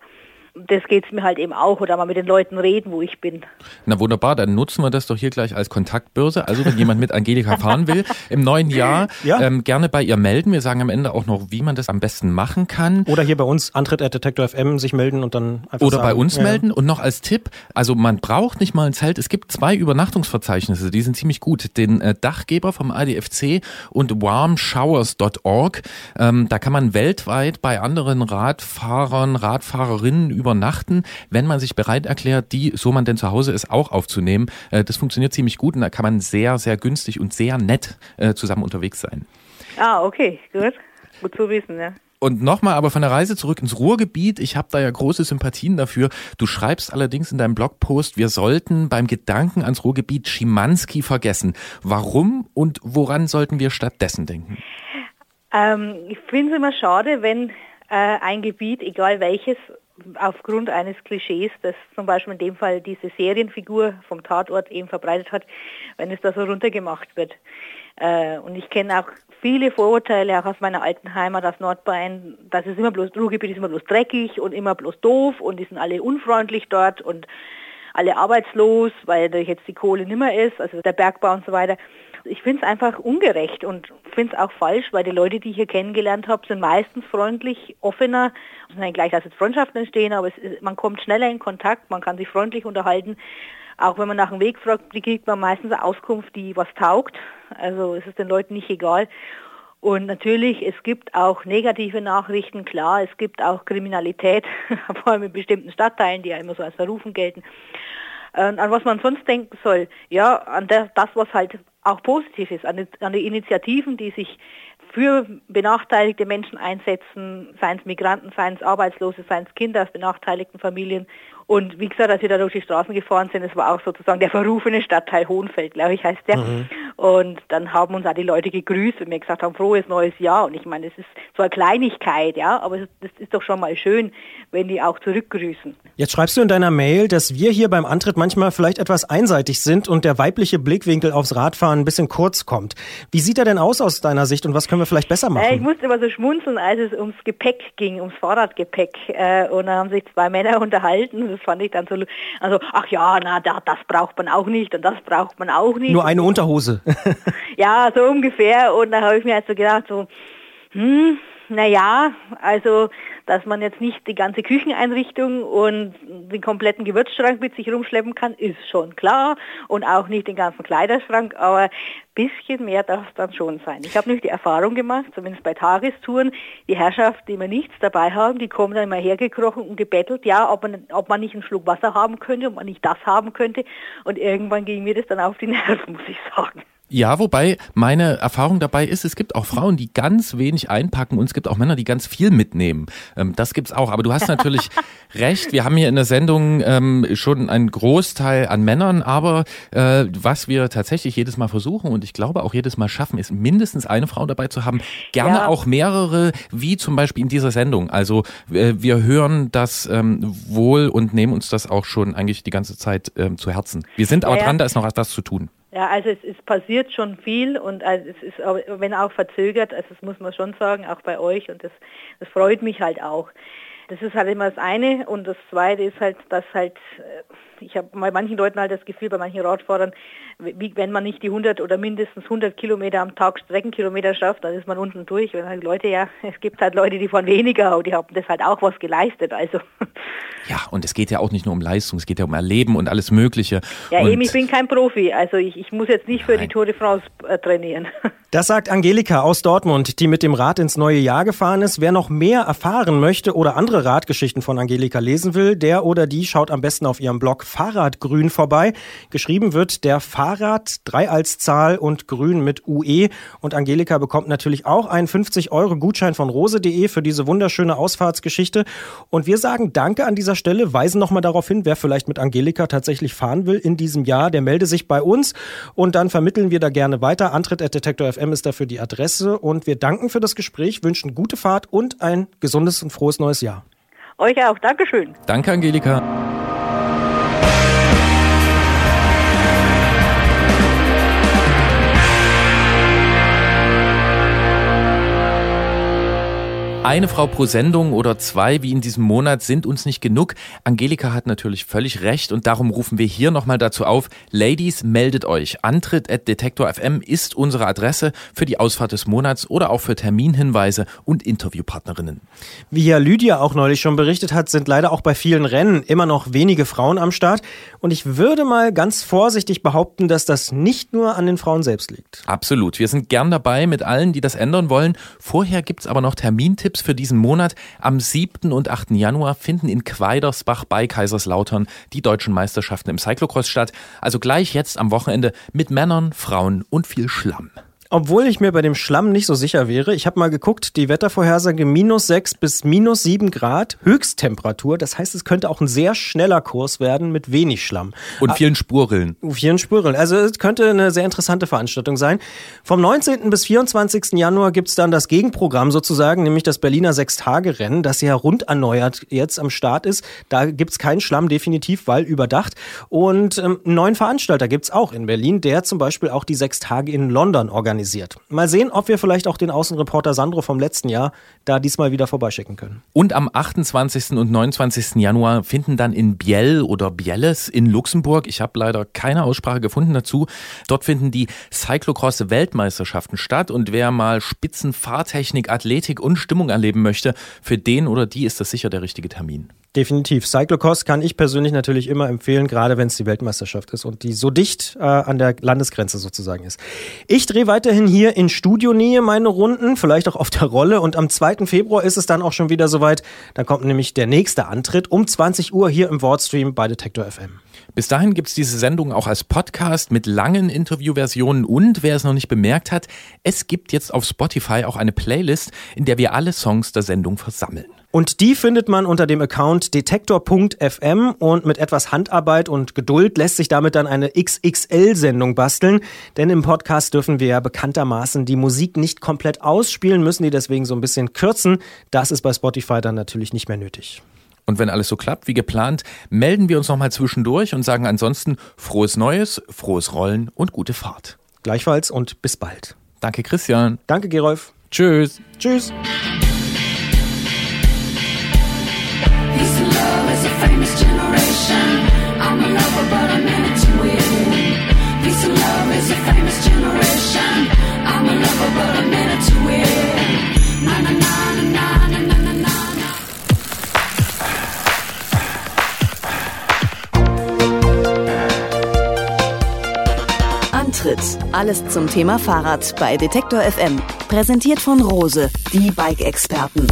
das geht es mir halt eben auch oder mal mit den Leuten reden, wo ich bin. Na wunderbar, dann nutzen wir das doch hier gleich als Kontaktbörse. Also wenn jemand mit Angelika fahren will im neuen Jahr, ja. ähm, gerne bei ihr melden. Wir sagen am Ende auch noch, wie man das am besten machen kann. Oder hier bei uns Antritt at Detektor FM sich melden und dann einfach Oder sagen, bei uns ja. melden und noch als Tipp, also man braucht nicht mal ein Zelt. Es gibt zwei Übernachtungsverzeichnisse, die sind ziemlich gut. Den äh, Dachgeber vom ADFC und warmshowers.org. Ähm, da kann man weltweit bei anderen Radfahrern, Radfahrerinnen übernachten, wenn man sich bereit erklärt, die, so man denn zu Hause ist, auch aufzunehmen. Äh, das funktioniert ziemlich gut und da kann man sehr, sehr günstig und sehr nett äh, zusammen unterwegs sein. Ah, okay, gut. Gut zu wissen, ja. Und nochmal aber von der Reise zurück ins Ruhrgebiet. Ich habe da ja große Sympathien dafür. Du schreibst allerdings in deinem Blogpost, wir sollten beim Gedanken ans Ruhrgebiet Schimanski vergessen. Warum und woran sollten wir stattdessen denken? Ähm, ich finde es immer schade, wenn äh, ein Gebiet, egal welches, aufgrund eines Klischees, das zum Beispiel in dem Fall diese Serienfigur vom Tatort eben verbreitet hat, wenn es da so runtergemacht wird. Äh, und ich kenne auch viele Vorurteile, auch aus meiner alten Heimat, aus Nordbayern, dass es immer bloß, Ruhrgebiet ist immer bloß dreckig und immer bloß doof und die sind alle unfreundlich dort und alle arbeitslos, weil da jetzt die Kohle nimmer ist, also der Bergbau und so weiter ich finde es einfach ungerecht und finde es auch falsch, weil die Leute, die ich hier kennengelernt habe, sind meistens freundlich, offener. Es ist gleich, dass jetzt Freundschaften entstehen, aber ist, man kommt schneller in Kontakt, man kann sich freundlich unterhalten. Auch wenn man nach dem Weg fragt, kriegt man meistens eine Auskunft, die was taugt. Also es ist den Leuten nicht egal. Und natürlich, es gibt auch negative Nachrichten, klar, es gibt auch Kriminalität, vor allem in bestimmten Stadtteilen, die ja immer so als verrufen gelten. An was man sonst denken soll, ja, an das, was halt auch positiv ist, an die, an die Initiativen, die sich für benachteiligte Menschen einsetzen, seien es Migranten, seien es Arbeitslose, seien es Kinder aus benachteiligten Familien. Und wie gesagt, als wir da durch die Straßen gefahren sind, es war auch sozusagen der verrufene Stadtteil Hohenfeld, glaube ich, heißt der. Mhm. Und dann haben uns auch die Leute gegrüßt und mir gesagt haben, frohes neues Jahr. Und ich meine, das ist so eine Kleinigkeit, ja, aber das ist doch schon mal schön, wenn die auch zurückgrüßen. Jetzt schreibst du in deiner Mail, dass wir hier beim Antritt manchmal vielleicht etwas einseitig sind und der weibliche Blickwinkel aufs Radfahren ein bisschen kurz kommt. Wie sieht er denn aus aus deiner Sicht und was können wir vielleicht besser machen? ich musste immer so schmunzeln, als es ums Gepäck ging, ums Fahrradgepäck. Äh, und da haben sich zwei Männer unterhalten das fand ich dann so, also ach ja, na da, das braucht man auch nicht und das braucht man auch nicht. Nur eine Unterhose. ja, so ungefähr. Und da habe ich mir halt so gedacht, so, hm, naja, also dass man jetzt nicht die ganze Kücheneinrichtung und den kompletten Gewürzschrank mit sich rumschleppen kann, ist schon klar. Und auch nicht den ganzen Kleiderschrank, aber ein bisschen mehr darf es dann schon sein. Ich habe nämlich die Erfahrung gemacht, zumindest bei Tagestouren, die Herrschaften, die immer nichts dabei haben, die kommen dann immer hergekrochen und gebettelt, ja, ob man, ob man nicht einen Schluck Wasser haben könnte, ob man nicht das haben könnte. Und irgendwann ging mir das dann auf die Nerven, muss ich sagen. Ja, wobei meine Erfahrung dabei ist, es gibt auch Frauen, die ganz wenig einpacken und es gibt auch Männer, die ganz viel mitnehmen. Ähm, das gibt's auch. Aber du hast natürlich recht. Wir haben hier in der Sendung ähm, schon einen Großteil an Männern, aber äh, was wir tatsächlich jedes Mal versuchen und ich glaube auch jedes Mal schaffen, ist mindestens eine Frau dabei zu haben. Gerne ja. auch mehrere, wie zum Beispiel in dieser Sendung. Also äh, wir hören das ähm, wohl und nehmen uns das auch schon eigentlich die ganze Zeit zu Herzen. Wir sind aber ja, dran, da ist noch etwas zu tun. Ja, also es, es passiert schon viel und also es ist, wenn auch verzögert, also das muss man schon sagen, auch bei euch und das, das freut mich halt auch. Das ist halt immer das eine und das zweite ist halt, dass halt, äh, ich habe bei manchen Leuten halt das Gefühl, bei manchen Radfahrern, wie, wenn man nicht die 100 oder mindestens 100 Kilometer am Tag Streckenkilometer schafft, dann ist man unten durch. Und halt Leute, ja, es gibt halt Leute, die fahren weniger und die haben das halt auch was geleistet. Also. Ja, und es geht ja auch nicht nur um Leistung, es geht ja um Erleben und alles Mögliche. Ja, und eben, ich bin kein Profi, also ich, ich muss jetzt nicht für Nein. die Tour de France äh, trainieren. Das sagt Angelika aus Dortmund, die mit dem Rad ins neue Jahr gefahren ist. Wer noch mehr erfahren möchte oder andere Radgeschichten von Angelika lesen will, der oder die schaut am besten auf ihrem Blog Fahrradgrün vorbei. Geschrieben wird der Fahrrad, drei als Zahl und grün mit UE. Und Angelika bekommt natürlich auch einen 50 Euro Gutschein von rose.de für diese wunderschöne Ausfahrtsgeschichte. Und wir sagen Danke an dieser Stelle, weisen nochmal darauf hin, wer vielleicht mit Angelika tatsächlich fahren will in diesem Jahr, der melde sich bei uns und dann vermitteln wir da gerne weiter. Antritt at Detektor FM ist dafür die Adresse und wir danken für das Gespräch, wünschen gute Fahrt und ein gesundes und frohes neues Jahr. Euch auch. Dankeschön. Danke, Angelika. Eine Frau pro Sendung oder zwei wie in diesem Monat sind uns nicht genug. Angelika hat natürlich völlig recht und darum rufen wir hier nochmal dazu auf. Ladies, meldet euch. Antritt at Detektor FM ist unsere Adresse für die Ausfahrt des Monats oder auch für Terminhinweise und Interviewpartnerinnen. Wie ja Lydia auch neulich schon berichtet hat, sind leider auch bei vielen Rennen immer noch wenige Frauen am Start. Und ich würde mal ganz vorsichtig behaupten, dass das nicht nur an den Frauen selbst liegt. Absolut. Wir sind gern dabei mit allen, die das ändern wollen. Vorher gibt's aber noch Termintipps Tipps für diesen Monat. Am 7. und 8. Januar finden in Quaidersbach bei Kaiserslautern die deutschen Meisterschaften im Cyclocross statt. Also gleich jetzt am Wochenende mit Männern, Frauen und viel Schlamm. Obwohl ich mir bei dem Schlamm nicht so sicher wäre, ich habe mal geguckt, die Wettervorhersage minus 6 bis minus 7 Grad, Höchsttemperatur. Das heißt, es könnte auch ein sehr schneller Kurs werden mit wenig Schlamm. Und vielen Spurrillen. Vielen Spurrillen. Also es könnte eine sehr interessante Veranstaltung sein. Vom 19. bis 24. Januar gibt's dann das Gegenprogramm sozusagen, nämlich das Berliner Sechstage-Rennen, das ja rund erneuert jetzt am Start ist. Da gibt's keinen Schlamm definitiv, weil überdacht. Und ähm, einen neuen Veranstalter gibt's auch in Berlin, der zum Beispiel auch die Sechstage in London organisiert organisiert. Mal sehen, ob wir vielleicht auch den Außenreporter Sandro vom letzten Jahr da diesmal wieder vorbeischicken können. Und am 28. und 29. Januar finden dann in Biel oder Bielles in Luxemburg, ich habe leider keine Aussprache gefunden dazu, dort finden die Cyclocross-Weltmeisterschaften statt und wer mal Spitzenfahrtechnik, Athletik und Stimmung erleben möchte, für den oder die ist das sicher der richtige Termin. Definitiv. Cyclocross kann ich persönlich natürlich immer empfehlen, gerade wenn es die Weltmeisterschaft ist und die so dicht äh, an der Landesgrenze sozusagen ist. Ich drehe weiterhin hier in Studionähe meine Runden, vielleicht auch auf der Rolle und am 2. Februar ist es dann auch schon wieder soweit. Da kommt nämlich der nächste Antritt um 20 Uhr hier im Wordstream bei Detektor FM. Bis dahin gibt es diese Sendung auch als Podcast mit langen Interviewversionen und wer es noch nicht bemerkt hat, es gibt jetzt auf Spotify auch eine Playlist, in der wir alle Songs der Sendung versammeln. Und die findet man unter dem Account detektor.fm und mit etwas Handarbeit und Geduld lässt sich damit dann eine XXL-Sendung basteln. Denn im Podcast dürfen wir ja bekanntermaßen die Musik nicht komplett ausspielen, müssen die deswegen so ein bisschen kürzen. Das ist bei Spotify dann natürlich nicht mehr nötig. Und wenn alles so klappt wie geplant, melden wir uns nochmal zwischendurch und sagen ansonsten frohes Neues, frohes Rollen und gute Fahrt. Gleichfalls und bis bald. Danke, Christian. Danke, Gerolf. Tschüss. Tschüss. Antritt. Alles zum Thema Fahrrad bei Detektor FM. Präsentiert von Rose, die Bike-Experten.